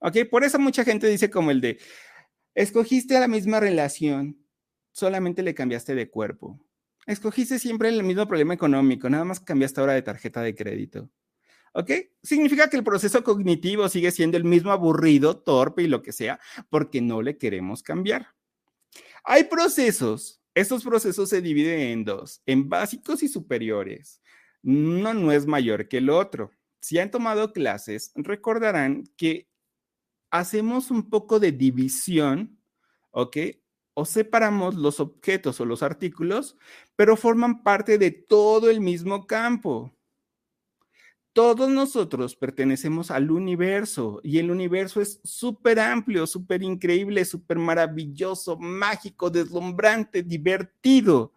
¿Ok? Por eso mucha gente dice como el de, escogiste la misma relación, solamente le cambiaste de cuerpo. Escogiste siempre el mismo problema económico, nada más cambiaste ahora de tarjeta de crédito. ¿Ok? Significa que el proceso cognitivo sigue siendo el mismo aburrido, torpe y lo que sea, porque no le queremos cambiar. Hay procesos, estos procesos se dividen en dos, en básicos y superiores. Uno no es mayor que el otro. Si han tomado clases, recordarán que hacemos un poco de división, ¿ok? O separamos los objetos o los artículos, pero forman parte de todo el mismo campo. Todos nosotros pertenecemos al universo y el universo es súper amplio, súper increíble, súper maravilloso, mágico, deslumbrante, divertido.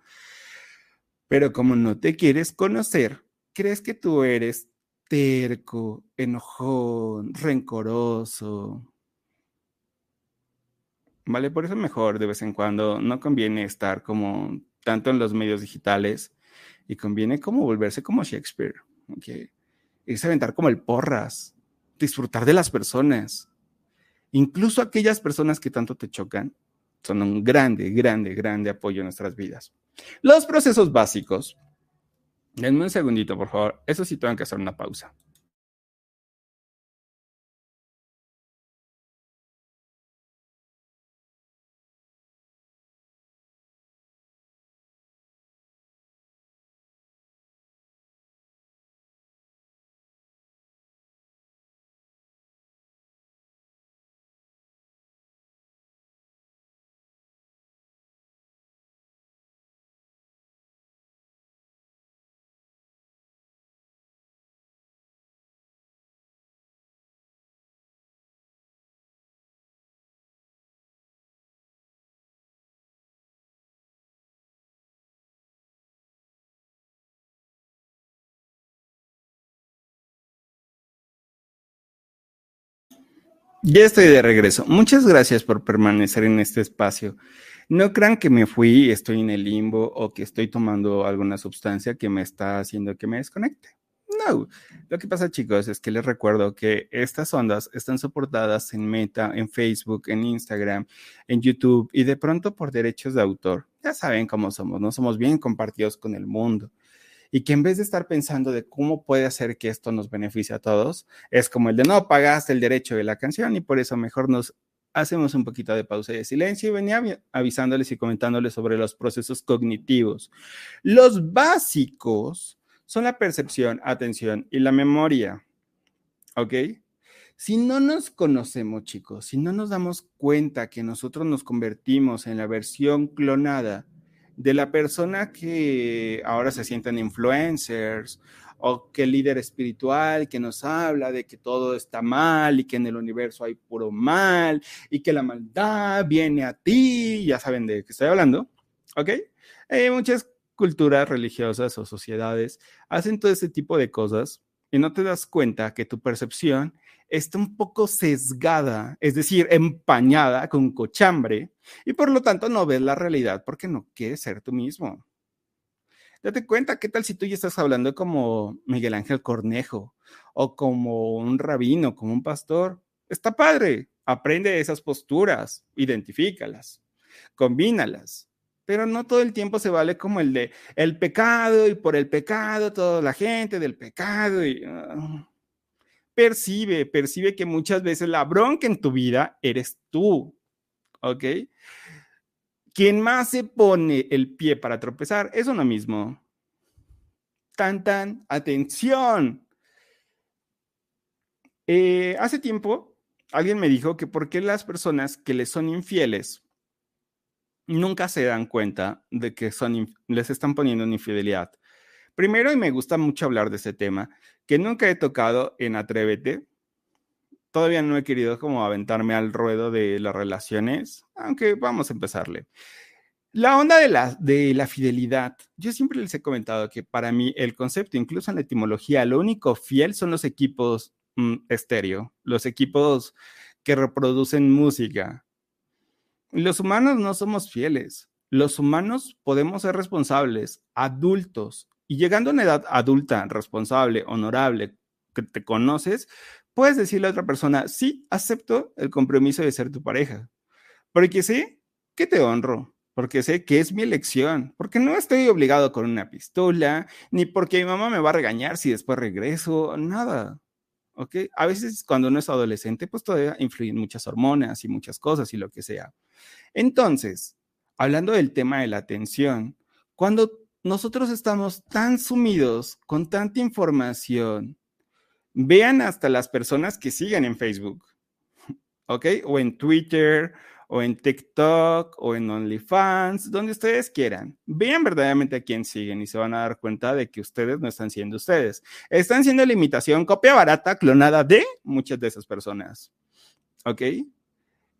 Pero como no te quieres conocer, crees que tú eres terco, enojón, rencoroso, ¿vale? Por eso mejor de vez en cuando no conviene estar como tanto en los medios digitales y conviene como volverse como Shakespeare, ¿ok? Irse a aventar como el porras, disfrutar de las personas. Incluso aquellas personas que tanto te chocan son un grande, grande, grande apoyo en nuestras vidas. Los procesos básicos. Denme un segundito, por favor. Eso sí tengo que hacer una pausa. Ya estoy de regreso. Muchas gracias por permanecer en este espacio. No crean que me fui, estoy en el limbo o que estoy tomando alguna sustancia que me está haciendo que me desconecte. No, lo que pasa chicos es que les recuerdo que estas ondas están soportadas en Meta, en Facebook, en Instagram, en YouTube y de pronto por derechos de autor. Ya saben cómo somos, no somos bien compartidos con el mundo y que en vez de estar pensando de cómo puede hacer que esto nos beneficie a todos, es como el de no pagaste el derecho de la canción y por eso mejor nos hacemos un poquito de pausa y de silencio y venía avisándoles y comentándoles sobre los procesos cognitivos. Los básicos son la percepción, atención y la memoria. ¿Ok? Si no nos conocemos, chicos, si no nos damos cuenta que nosotros nos convertimos en la versión clonada de la persona que ahora se sienten influencers o que el líder espiritual que nos habla de que todo está mal y que en el universo hay puro mal y que la maldad viene a ti, ya saben de qué estoy hablando, ¿ok? Hay muchas culturas religiosas o sociedades hacen todo este tipo de cosas y no te das cuenta que tu percepción está un poco sesgada, es decir, empañada con cochambre, y por lo tanto no ves la realidad porque no quieres ser tú mismo. Date cuenta, ¿qué tal si tú ya estás hablando como Miguel Ángel Cornejo o como un rabino, como un pastor? Está padre, aprende esas posturas, identifícalas, combínalas, pero no todo el tiempo se vale como el de el pecado y por el pecado toda la gente del pecado y ah, percibe, percibe que muchas veces la bronca en tu vida eres tú, ¿ok? Quien más se pone el pie para tropezar es uno mismo. Tan, tan, atención. Eh, hace tiempo alguien me dijo que por qué las personas que les son infieles nunca se dan cuenta de que son, les están poniendo una infidelidad. Primero, y me gusta mucho hablar de ese tema, que nunca he tocado en Atrévete. Todavía no he querido como aventarme al ruedo de las relaciones, aunque vamos a empezarle. La onda de la, de la fidelidad. Yo siempre les he comentado que para mí el concepto, incluso en la etimología, lo único fiel son los equipos mm, estéreo, los equipos que reproducen música, los humanos no somos fieles. Los humanos podemos ser responsables, adultos, y llegando a una edad adulta, responsable, honorable, que te conoces, puedes decirle a otra persona, sí, acepto el compromiso de ser tu pareja, porque sé que te honro, porque sé que es mi elección, porque no estoy obligado con una pistola, ni porque mi mamá me va a regañar si después regreso, nada. ¿Ok? A veces cuando uno es adolescente, pues todavía influyen muchas hormonas y muchas cosas y lo que sea. Entonces, hablando del tema de la atención, cuando nosotros estamos tan sumidos con tanta información, vean hasta las personas que siguen en Facebook, ¿ok? O en Twitter, o en TikTok, o en OnlyFans, donde ustedes quieran. Vean verdaderamente a quién siguen y se van a dar cuenta de que ustedes no están siendo ustedes. Están siendo la imitación, copia barata, clonada de muchas de esas personas. ¿Ok?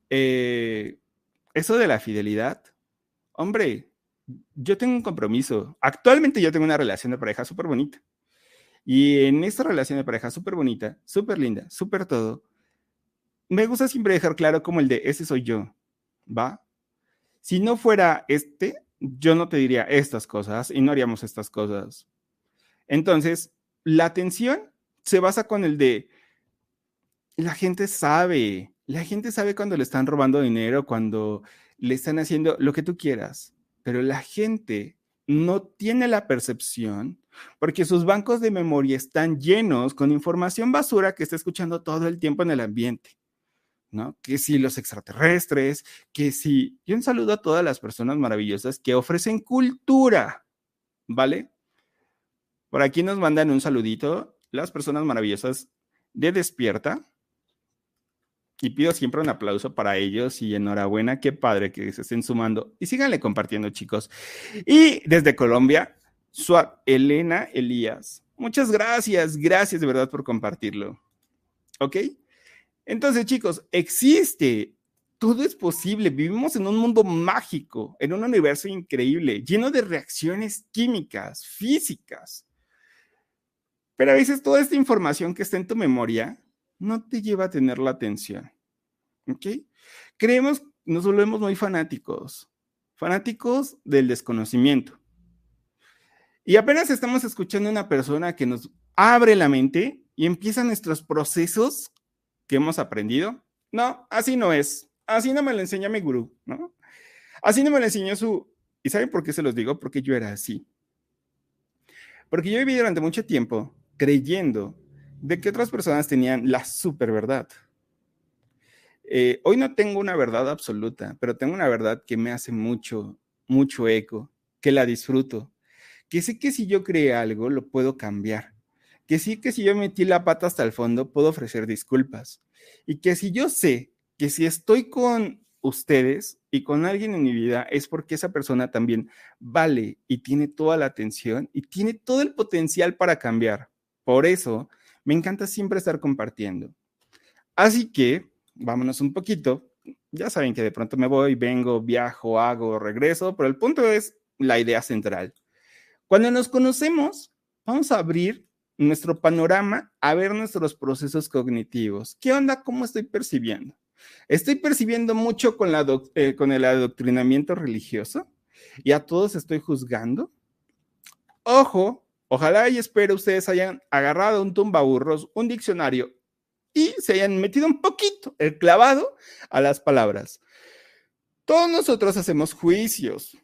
Eh, eso de la fidelidad, hombre, yo tengo un compromiso. Actualmente yo tengo una relación de pareja súper bonita. Y en esta relación de pareja súper bonita, súper linda, súper todo, me gusta siempre dejar claro como el de ese soy yo, ¿va? Si no fuera este, yo no te diría estas cosas y no haríamos estas cosas. Entonces, la atención se basa con el de la gente sabe, la gente sabe cuando le están robando dinero, cuando le están haciendo lo que tú quieras, pero la gente no tiene la percepción porque sus bancos de memoria están llenos con información basura que está escuchando todo el tiempo en el ambiente. ¿no? Que si los extraterrestres, que si... Yo un saludo a todas las personas maravillosas que ofrecen cultura, ¿vale? Por aquí nos mandan un saludito las personas maravillosas de Despierta, y pido siempre un aplauso para ellos y enhorabuena, qué padre que se estén sumando. Y síganle compartiendo, chicos. Y desde Colombia, su Elena Elías. Muchas gracias, gracias de verdad por compartirlo. ¿Ok? Entonces, chicos, existe, todo es posible. Vivimos en un mundo mágico, en un universo increíble, lleno de reacciones químicas, físicas. Pero a veces toda esta información que está en tu memoria no te lleva a tener la atención. ¿Ok? Creemos, nos volvemos muy fanáticos, fanáticos del desconocimiento. Y apenas estamos escuchando a una persona que nos abre la mente y empieza nuestros procesos que hemos aprendido. No, así no es. Así no me lo enseña mi gurú, ¿no? Así no me lo enseñó su... ¿Y saben por qué se los digo? Porque yo era así. Porque yo viví durante mucho tiempo creyendo de que otras personas tenían la super verdad. Eh, hoy no tengo una verdad absoluta, pero tengo una verdad que me hace mucho, mucho eco, que la disfruto, que sé que si yo creé algo, lo puedo cambiar, que sí que si yo metí la pata hasta el fondo, puedo ofrecer disculpas, y que si yo sé que si estoy con ustedes, y con alguien en mi vida es porque esa persona también vale y tiene toda la atención y tiene todo el potencial para cambiar. Por eso me encanta siempre estar compartiendo. Así que vámonos un poquito. Ya saben que de pronto me voy, vengo, viajo, hago, regreso, pero el punto es la idea central. Cuando nos conocemos, vamos a abrir nuestro panorama a ver nuestros procesos cognitivos. ¿Qué onda? ¿Cómo estoy percibiendo? Estoy percibiendo mucho con, la eh, con el adoctrinamiento religioso y a todos estoy juzgando. Ojo, ojalá y espero ustedes hayan agarrado un tumbaburros, un diccionario y se hayan metido un poquito el clavado a las palabras. Todos nosotros hacemos juicios.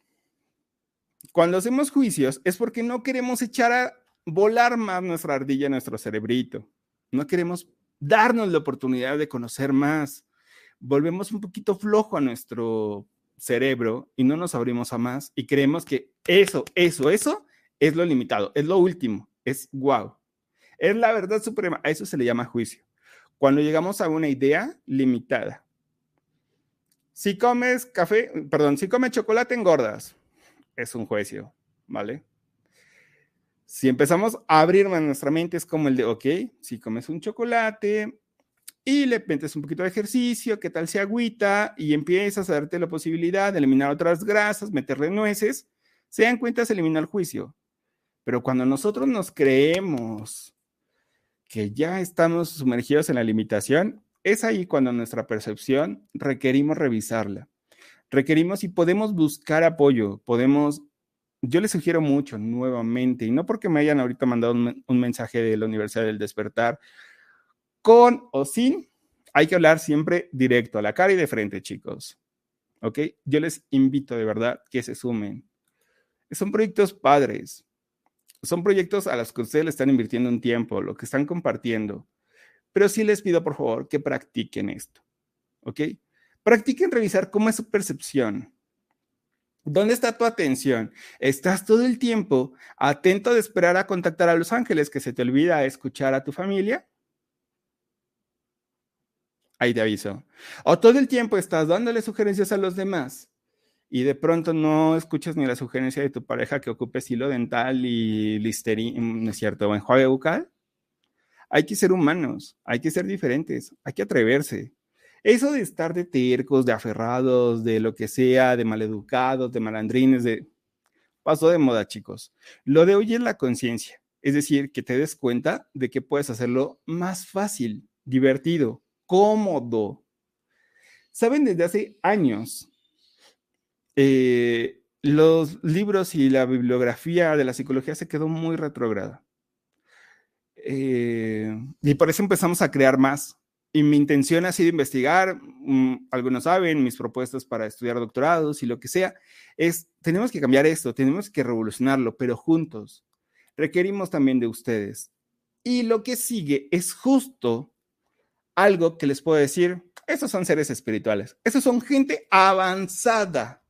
Cuando hacemos juicios es porque no queremos echar a volar más nuestra ardilla, nuestro cerebrito. No queremos darnos la oportunidad de conocer más volvemos un poquito flojo a nuestro cerebro y no nos abrimos a más y creemos que eso, eso, eso es lo limitado, es lo último, es wow. Es la verdad suprema, a eso se le llama juicio. Cuando llegamos a una idea limitada. Si comes café, perdón, si comes chocolate engordas, es un juicio, ¿vale? Si empezamos a abrir nuestra mente es como el de, ok, si comes un chocolate, y le metes un poquito de ejercicio, qué tal si agüita y empiezas a darte la posibilidad de eliminar otras grasas, meterle nueces, se dan cuenta, se elimina el juicio. Pero cuando nosotros nos creemos que ya estamos sumergidos en la limitación, es ahí cuando nuestra percepción requerimos revisarla. Requerimos y podemos buscar apoyo, podemos, yo les sugiero mucho nuevamente, y no porque me hayan ahorita mandado un, mensaje de la Universidad del Despertar, con o sin, hay que hablar siempre directo, a la cara y de frente, chicos. ¿Ok? Yo les invito de verdad que se sumen. Son proyectos padres. Son proyectos a los que ustedes le están invirtiendo un tiempo, lo que están compartiendo. Pero sí les pido, por favor, que practiquen esto. ¿Ok? Practiquen revisar cómo es su percepción. ¿Dónde está tu atención? ¿Estás todo el tiempo atento de esperar a contactar a los ángeles que se te olvida escuchar a tu familia? ahí te aviso. O todo el tiempo estás dándole sugerencias a los demás y de pronto no escuchas ni la sugerencia de tu pareja que ocupe hilo dental y listerina, ¿no es cierto? O enjuague bucal. Hay que ser humanos, hay que ser diferentes, hay que atreverse. Eso de estar de tercos, de aferrados, de lo que sea, de maleducados, de malandrines, de... Pasó de moda, chicos. Lo de hoy es la conciencia, es decir, que te des cuenta de que puedes hacerlo más fácil, divertido, cómodo. Saben, desde hace años, eh, los libros y la bibliografía de la psicología se quedó muy retrógrada. Eh, y por eso empezamos a crear más. Y mi intención ha sido investigar, mm, algunos saben, mis propuestas para estudiar doctorados y lo que sea, es, tenemos que cambiar esto, tenemos que revolucionarlo, pero juntos. Requerimos también de ustedes. Y lo que sigue es justo algo que les puedo decir, esos son seres espirituales, esos son gente avanzada,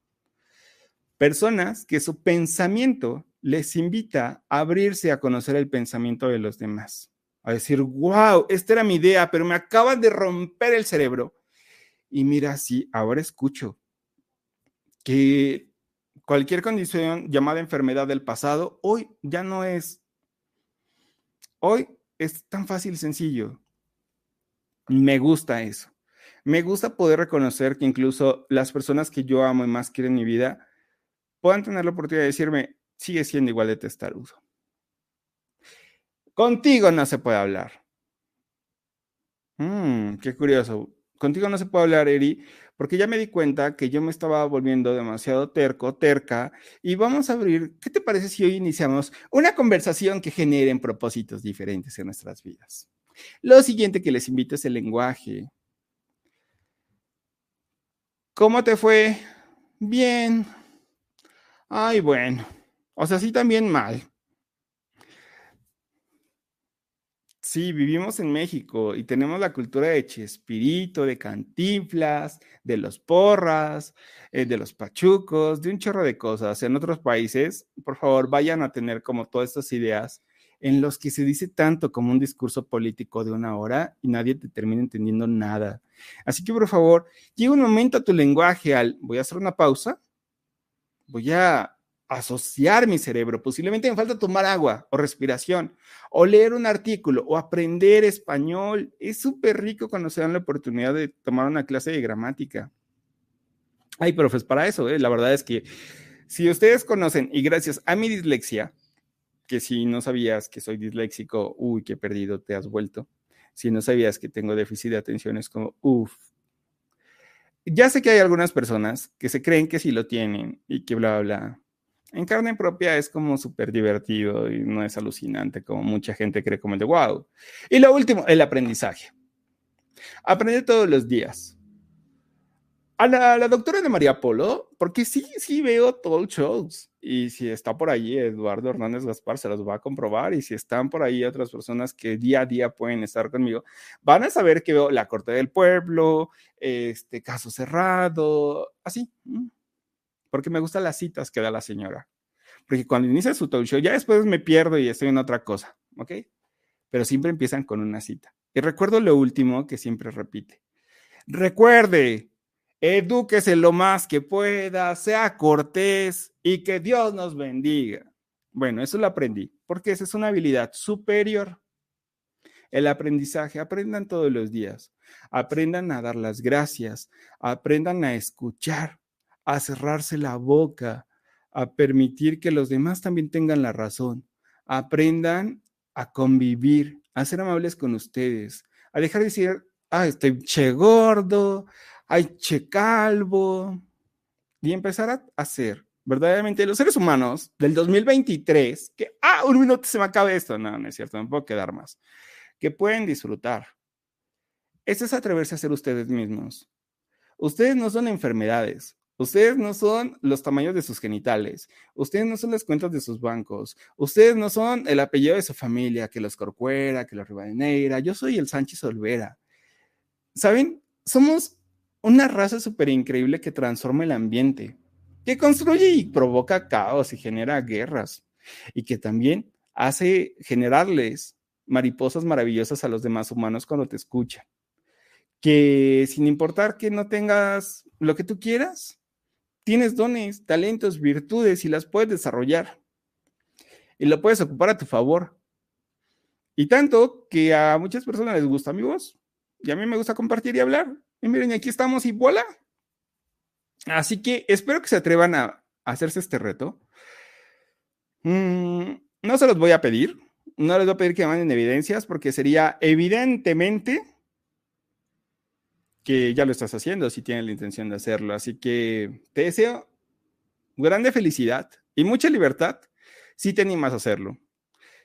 personas que su pensamiento les invita a abrirse a conocer el pensamiento de los demás, a decir, wow, esta era mi idea, pero me acaban de romper el cerebro. Y mira, sí, ahora escucho que cualquier condición llamada enfermedad del pasado, hoy ya no es, hoy es tan fácil y sencillo. Me gusta eso. Me gusta poder reconocer que incluso las personas que yo amo y más quiero en mi vida puedan tener la oportunidad de decirme, sigue siendo igual de testarudo. Contigo no se puede hablar. Mm, qué curioso. Contigo no se puede hablar, Eri, porque ya me di cuenta que yo me estaba volviendo demasiado terco, terca, y vamos a abrir, ¿qué te parece si hoy iniciamos una conversación que genere propósitos diferentes en nuestras vidas? Lo siguiente que les invito es el lenguaje. ¿Cómo te fue? Bien. Ay, bueno. O sea, sí también mal. Sí, vivimos en México y tenemos la cultura de Chespirito, de Cantinflas, de los porras, eh, de los pachucos, de un chorro de cosas. En otros países, por favor, vayan a tener como todas estas ideas en los que se dice tanto como un discurso político de una hora y nadie te termina entendiendo nada. Así que por favor, llega un momento a tu lenguaje al, voy a hacer una pausa, voy a asociar mi cerebro, posiblemente me falta tomar agua o respiración, o leer un artículo, o aprender español. Es súper rico cuando se dan la oportunidad de tomar una clase de gramática. Hay profes para eso, ¿eh? la verdad es que si ustedes conocen, y gracias a mi dislexia, que si no sabías que soy disléxico, uy, qué perdido te has vuelto. Si no sabías que tengo déficit de atención, es como, uff. Ya sé que hay algunas personas que se creen que sí lo tienen y que bla, bla, bla. En carne propia es como súper divertido y no es alucinante como mucha gente cree como el de wow. Y lo último, el aprendizaje. Aprender todos los días. A la, doctora de María Polo, porque sí, sí veo talk shows. Y si está por ahí Eduardo Hernández Gaspar, se los va a comprobar. Y si están por ahí otras personas que día a día pueden estar conmigo, van a saber que veo La Corte del Pueblo, este caso cerrado, así. Porque me gustan las citas que da la señora. Porque cuando inicia su talk show, ya después me pierdo y estoy en otra cosa, ¿ok? Pero siempre empiezan con una cita. Y recuerdo lo último que siempre repite. Recuerde, Edúquese lo más que pueda, sea cortés y que Dios nos bendiga. Bueno, eso lo aprendí, porque esa es una habilidad superior. El aprendizaje, aprendan todos los días, aprendan a dar las gracias, aprendan a escuchar, a cerrarse la boca, a permitir que los demás también tengan la razón, aprendan a convivir, a ser amables con ustedes, a dejar de decir, ah, estoy che gordo, ay, che calvo, y empezar a hacer verdaderamente los seres humanos del 2023, que, ah, un minuto se me acaba esto, no, no es cierto, me puedo quedar más, que pueden disfrutar. Eso es atreverse a ser ustedes mismos. Ustedes no son enfermedades, Ustedes no son los tamaños de sus genitales, ustedes no son las cuentas de sus bancos, ustedes no son el apellido de su familia, que los Corcuera, que los Rivadeneira, yo soy el Sánchez Olvera. ¿Saben? Somos una raza súper increíble que transforma el ambiente, que construye y provoca caos y genera guerras, y que también hace generarles mariposas maravillosas a los demás humanos cuando te escuchan. Que sin importar que no tengas lo que tú quieras, tienes dones, talentos, virtudes y las puedes desarrollar. Y lo puedes ocupar a tu favor. Y tanto que a muchas personas les gusta mi voz. Y a mí me gusta compartir y hablar. Y miren, aquí estamos y voilà. Así que espero que se atrevan a, hacerse este reto. Mm, no se los voy a pedir. No les voy a pedir que manden evidencias porque sería evidentemente que ya lo estás haciendo si tienes la intención de hacerlo. Así que te deseo grande felicidad y mucha libertad si te animas a hacerlo.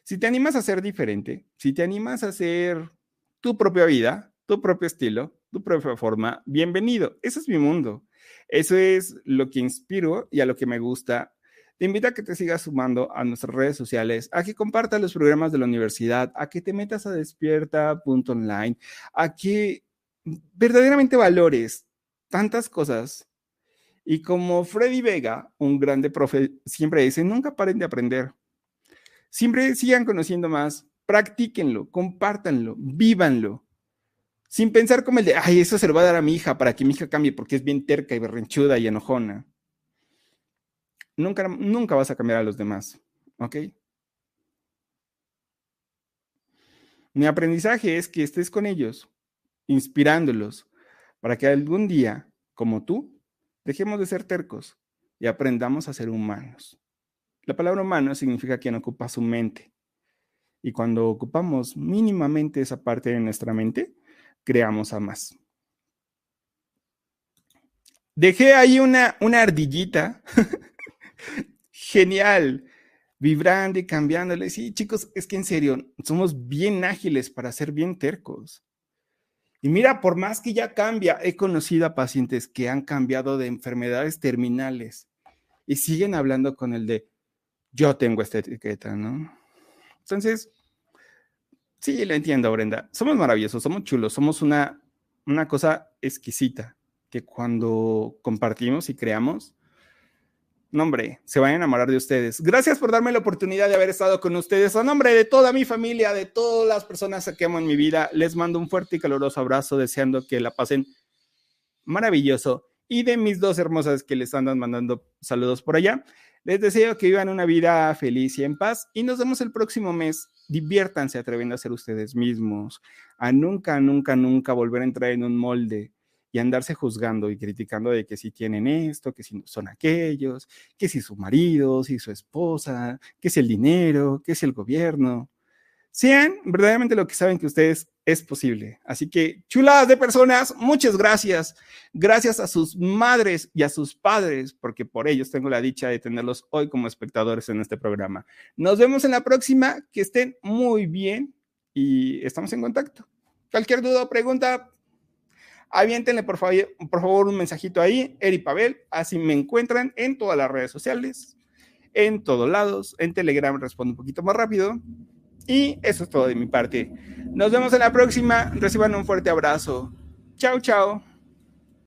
Si te animas a ser diferente, si te animas a hacer tu propia vida, tu propio estilo, tu propia forma, bienvenido. Ese es mi mundo. Eso es lo que inspiro y a lo que me gusta. Te invito a que te sigas sumando a nuestras redes sociales, a que compartas los programas de la universidad, a que te metas a despierta.online, a que verdaderamente valores tantas cosas. Y como Freddy Vega, un grande profe, siempre dice, nunca paren de aprender. Siempre sigan conociendo más, practíquenlo, compártanlo, vívanlo sin pensar como el de, ay, eso se lo va a dar a mi hija para que mi hija cambie porque es bien terca y berrinchuda y enojona. Nunca, nunca vas a cambiar a los demás, ¿ok? Mi aprendizaje es que estés con ellos, inspirándolos, para que algún día, como tú, dejemos de ser tercos y aprendamos a ser humanos. La palabra humano significa quien ocupa su mente. Y cuando ocupamos mínimamente esa parte de nuestra mente, creamos a más. Dejé ahí una, una ardillita. Genial. Vibrando y cambiándole. Sí, chicos, es que en serio, somos bien ágiles para ser bien tercos. Y mira, por más que ya cambia, he conocido a pacientes que han cambiado de enfermedades terminales y siguen hablando con el de yo tengo esta etiqueta, ¿no? Entonces, Sí, lo entiendo, Brenda. Somos maravillosos, somos chulos, somos una, una cosa exquisita que cuando compartimos y creamos, no se van a enamorar de ustedes. Gracias por darme la oportunidad de haber estado con ustedes. A nombre de toda mi familia, de todas las personas que amo en mi vida, les mando un fuerte y caluroso abrazo, deseando que la pasen maravilloso. Y de mis dos hermosas que les andan mandando saludos por allá, les deseo que vivan una vida feliz y en paz. Y nos vemos el próximo mes. Diviértanse atreviendo a ser ustedes mismos, a nunca, nunca, nunca volver a entrar en un molde y andarse juzgando y criticando de que si tienen esto, que si son aquellos, que si su marido, si su esposa, que si el dinero, que si el gobierno. Sean verdaderamente lo que saben que ustedes es posible. Así que, chuladas de personas, muchas gracias. Gracias a sus madres y a sus padres, porque por ellos tengo la dicha de tenerlos hoy como espectadores en este programa. Nos vemos en la próxima. Que estén muy bien y estamos en contacto. Cualquier duda o pregunta, aviéntenle por favor, por favor un mensajito ahí, Eri Pavel, así me encuentran en todas las redes sociales, en todos lados, en Telegram respondo un poquito más rápido. Y eso es todo de mi parte. Nos vemos en la próxima. Reciban un fuerte abrazo. Chao, chao.